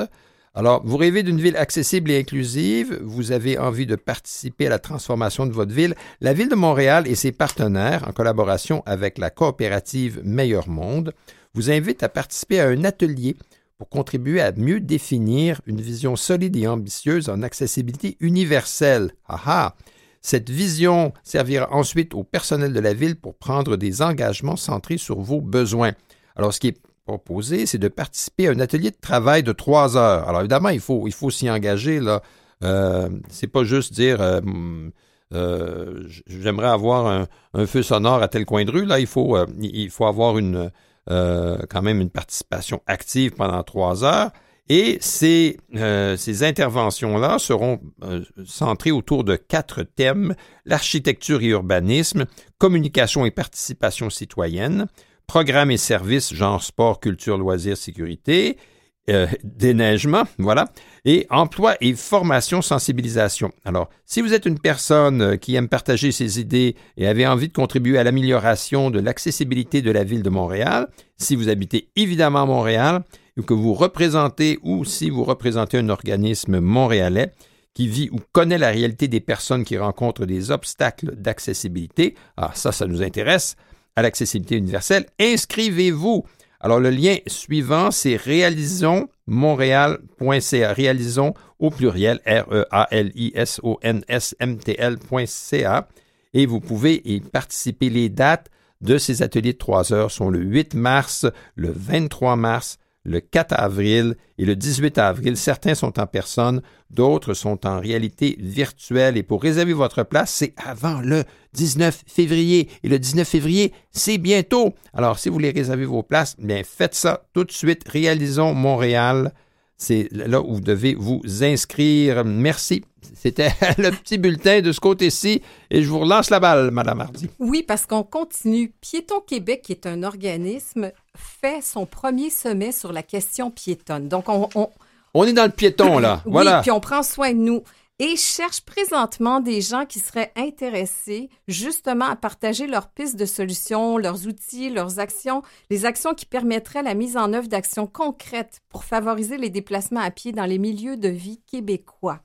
Alors, vous rêvez d'une ville accessible et inclusive, vous avez envie de participer à la transformation de votre ville. La Ville de Montréal et ses partenaires, en collaboration avec la coopérative Meilleur Monde, vous invitent à participer à un atelier pour contribuer à mieux définir une vision solide et ambitieuse en accessibilité universelle. Ah Cette vision servira ensuite au personnel de la ville pour prendre des engagements centrés sur vos besoins. Alors, ce qui est proposé, c'est de participer à un atelier de travail de trois heures. Alors évidemment, il faut, s'y engager. Là. Euh, c'est pas juste dire euh, euh, j'aimerais avoir un, feu sonore à tel coin de rue. Là, il faut, euh, avoir quand même une participation active pendant trois heures. Et ces, ces interventions-là seront centrées autour de quatre thèmes l'architecture et urbanisme, communication et participation citoyenne, programmes et services, genre sport, culture, loisirs, sécurité, euh, déneigement, voilà, et emploi et formation, sensibilisation. Alors, si vous êtes une personne euh, qui aime partager ses idées et avez envie de contribuer à l'amélioration de l'accessibilité de la ville de Montréal, si vous habitez évidemment Montréal, ou que vous représentez ou si vous représentez un organisme montréalais qui vit ou connaît la réalité des personnes qui rencontrent des obstacles d'accessibilité, ah ça, ça nous intéresse, à l'accessibilité universelle, inscrivez-vous. Alors, le lien suivant, c'est réalisonsmontréal.ca. Réalisons au pluriel, R-E-A-L-I-S-O-N-S-M-T-L.ca. Et vous pouvez y participer. Les dates de ces ateliers de trois heures sont le 8 mars, le 23 mars, le 4 avril et le 18 avril. Certains sont en personne, d'autres sont en réalité virtuelle. Et pour réserver votre place, c'est avant le 19 février. Et le 19 février, c'est bientôt. Alors, si vous voulez réserver vos places, bien, faites ça tout de suite. Réalisons Montréal. C'est là où vous devez vous inscrire. Merci. C'était le petit bulletin de ce côté-ci et je vous relance la balle, Madame Hardy. Oui, parce qu'on continue. Piéton Québec, qui est un organisme, fait son premier sommet sur la question piétonne. Donc, on... On, est dans le piéton, là. oui, voilà. puis on prend soin de nous et cherche présentement des gens qui seraient intéressés justement à partager leurs pistes de solutions, leurs outils, leurs actions, les actions qui permettraient la mise en œuvre d'actions concrètes pour favoriser les déplacements à pied dans les milieux de vie québécois.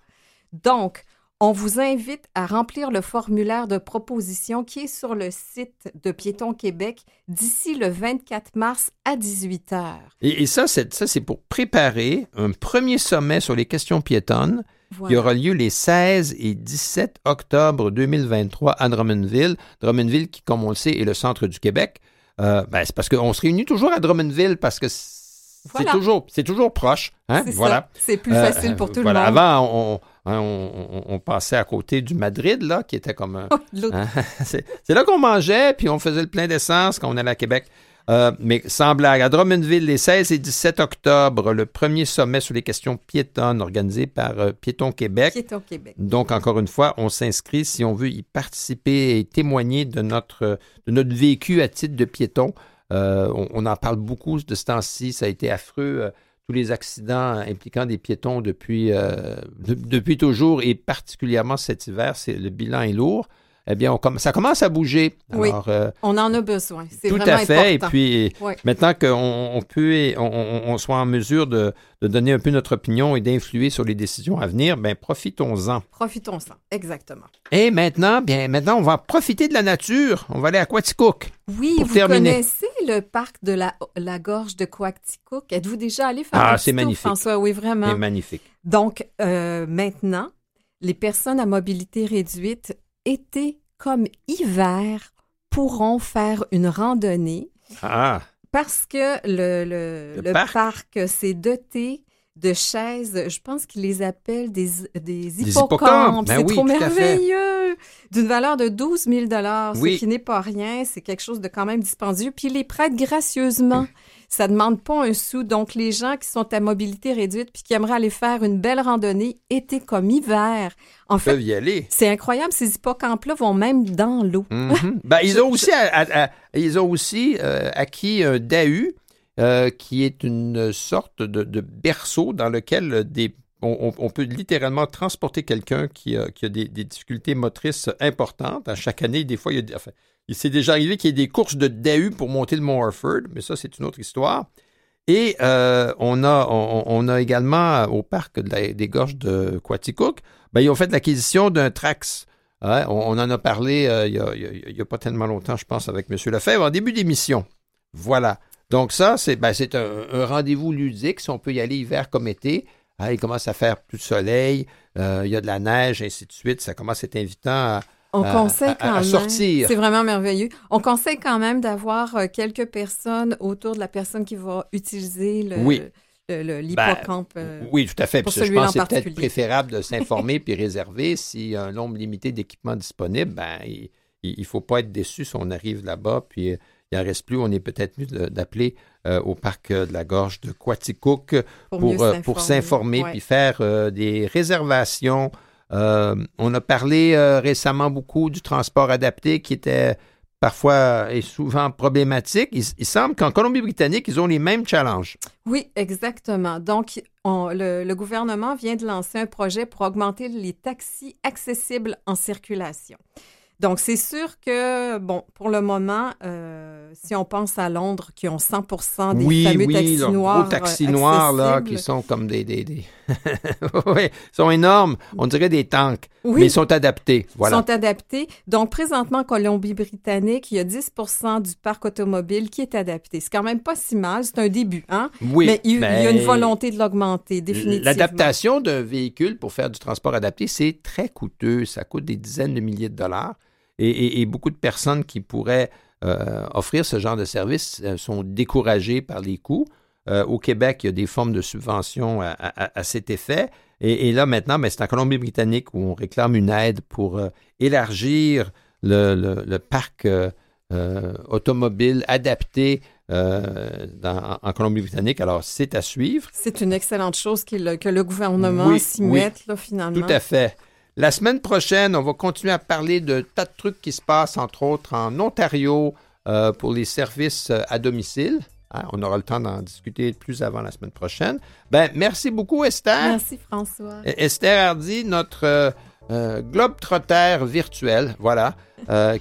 Donc, on vous invite à remplir le formulaire de proposition qui est sur le site de Piéton Québec d'ici le 24 mars à 18 h. Et, ça, c'est pour préparer un premier sommet sur les questions piétonnes qui aura lieu les 16 et 17 octobre 2023 à Drummondville. Drummondville, qui, comme on le sait, est le centre du Québec. Euh, ben, c'est parce qu'on se réunit toujours à Drummondville parce que c'est toujours, toujours proche. Hein? Voilà. C'est plus facile pour tout le monde. Avant, hein, on, on, passait à côté du Madrid, là, qui était comme un. Hein? c'est là qu'on mangeait, puis on faisait le plein d'essence quand on allait à Québec. Euh, mais sans blague, à Drummondville, les 16 et 17 octobre, le premier sommet sur les questions piétonnes organisé par euh, Piéton Québec. Piéton Québec. Donc, encore une fois, on s'inscrit si on veut y participer et témoigner de notre, de notre vécu à titre de piéton. Euh, on, en parle beaucoup de ce temps-ci. Ça a été affreux tous les accidents impliquant des piétons depuis, depuis toujours et particulièrement cet hiver. C'est, le bilan est lourd eh bien, ça commence à bouger. oui, euh, on en a besoin. C'est tout à fait. Et puis, maintenant qu'on peut, on, soit en mesure de, donner un peu notre opinion et d'influer sur les décisions à venir, ben profitons-en. Profitons-en, exactement. Et maintenant, bien, maintenant, on va profiter de la nature. On va aller à Quaticook. Oui, vous connaissez le parc de la, la gorge de Quaticook. Êtes-vous déjà allé faire Ah, c'est magnifique. François, oui, vraiment. C'est magnifique. Donc, euh, maintenant, les personnes à mobilité réduite été comme hiver pourront faire une randonnée. Ah. Parce que le, le, parc, s'est doté de chaises, je pense qu'ils les appellent des, des hippocampes. Ben c'est trop merveilleux. D'une valeur de 12 000 ce qui n'est pas rien. C'est quelque chose de quand même dispendieux. Puis ils les prêtent gracieusement. Ça demande pas un sou. Donc, les gens qui sont à mobilité réduite puis qui aimeraient aller faire une belle randonnée été comme hiver, en fait, peuvent y aller. C'est incroyable. Ces hippocampes-là vont même dans l'eau. Mhm. ben, ils, ont aussi, ils ont aussi euh, acquis un DAU, euh, qui est une sorte de, berceau dans lequel des on, peut littéralement transporter quelqu'un qui a, des, difficultés motrices importantes. À chaque année, des fois, il y a, il s'est déjà arrivé qu'il y ait des courses de DAU pour monter le Mont Harford, mais ça, c'est une autre histoire. Et on, a, on, a également au parc des gorges de Quaticook, ben, ils ont fait l'acquisition d'un Trax. on, en a parlé il n'y a, pas tellement longtemps, je pense, avec M. Lefebvre, en début d'émission. Voilà. Donc ça, c'est ben, un, rendez-vous ludique, si on peut y aller hiver comme été. Ah, il commence à faire plus de soleil, il y a de la neige, ainsi de suite. Ça commence à être invitant à, on conseille quand sortir. C'est vraiment merveilleux. On conseille quand même d'avoir euh, quelques personnes autour de la personne qui va utiliser le. Oui. l'hippocampe. Ben, euh, oui, tout à fait. je pense que c'est peut-être préférable de s'informer puis réserver. S'il y a un nombre limité d'équipements disponibles, ben, il ne faut pas être déçu si on arrive là-bas. Puis euh, il n'en reste plus. On est peut-être mieux d'appeler au parc de la gorge de Quaticook pour, pour, s'informer puis faire des réservations euh, on a parlé euh, récemment beaucoup du transport adapté qui était parfois et souvent problématique. Il, semble qu'en Colombie-Britannique, ils ont les mêmes challenges. Oui, exactement. Donc, le, gouvernement vient de lancer un projet pour augmenter les taxis accessibles en circulation. Donc, c'est sûr que, bon, pour le moment, euh, si on pense à Londres, qui ont 100% des fameux taxis noirs. Gros taxis noirs, là, qui sont comme des. des, des... oui, sont énormes. On dirait des tanks. Oui. Mais ils sont adaptés. Voilà. Ils sont adaptés. Donc, présentement, en Colombie-Britannique, il y a 10% du parc automobile qui est adapté. C'est quand même pas si mal. C'est un début, hein? Oui. Mais il, y a une volonté de l'augmenter, définitivement. L'adaptation d'un véhicule pour faire du transport adapté, c'est très coûteux. Ça coûte des dizaines de milliers de dollars et, beaucoup de personnes qui pourraient euh, offrir ce genre de service euh, sont découragées par les coûts. Euh, au Québec, il y a des formes de subventions à, cet effet. Et, là, maintenant, ben, c'est en Colombie-Britannique où on réclame une aide pour élargir le, parc automobile adapté en Colombie-Britannique. Alors, c'est à suivre. C'est une excellente chose que le gouvernement s'y mette, là, finalement. Tout à fait. La semaine prochaine, on va continuer à parler de tas de trucs qui se passent, entre autres en Ontario, euh, pour les services euh, à domicile. Hein, on aura le temps d'en discuter plus avant la semaine prochaine. Ben, merci beaucoup, Esther. Merci, François. Esther Hardy, notre euh, globe-trotter virtuel, voilà,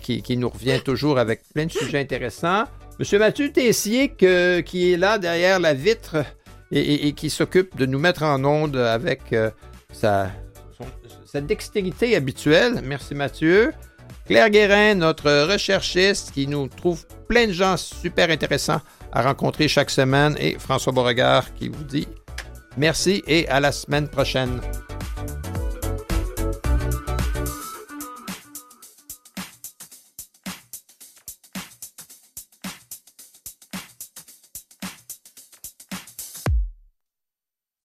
qui, nous revient toujours avec plein de sujets intéressants. Monsieur Mathieu Tessier, qui est là derrière la vitre et, et qui s'occupe de nous mettre en onde avec sa sa dextérité habituelle. Merci Mathieu. Claire Guérin, notre recherchiste qui nous trouve plein de gens super intéressants à rencontrer chaque semaine. Et François Beauregard qui vous dit merci et à la semaine prochaine.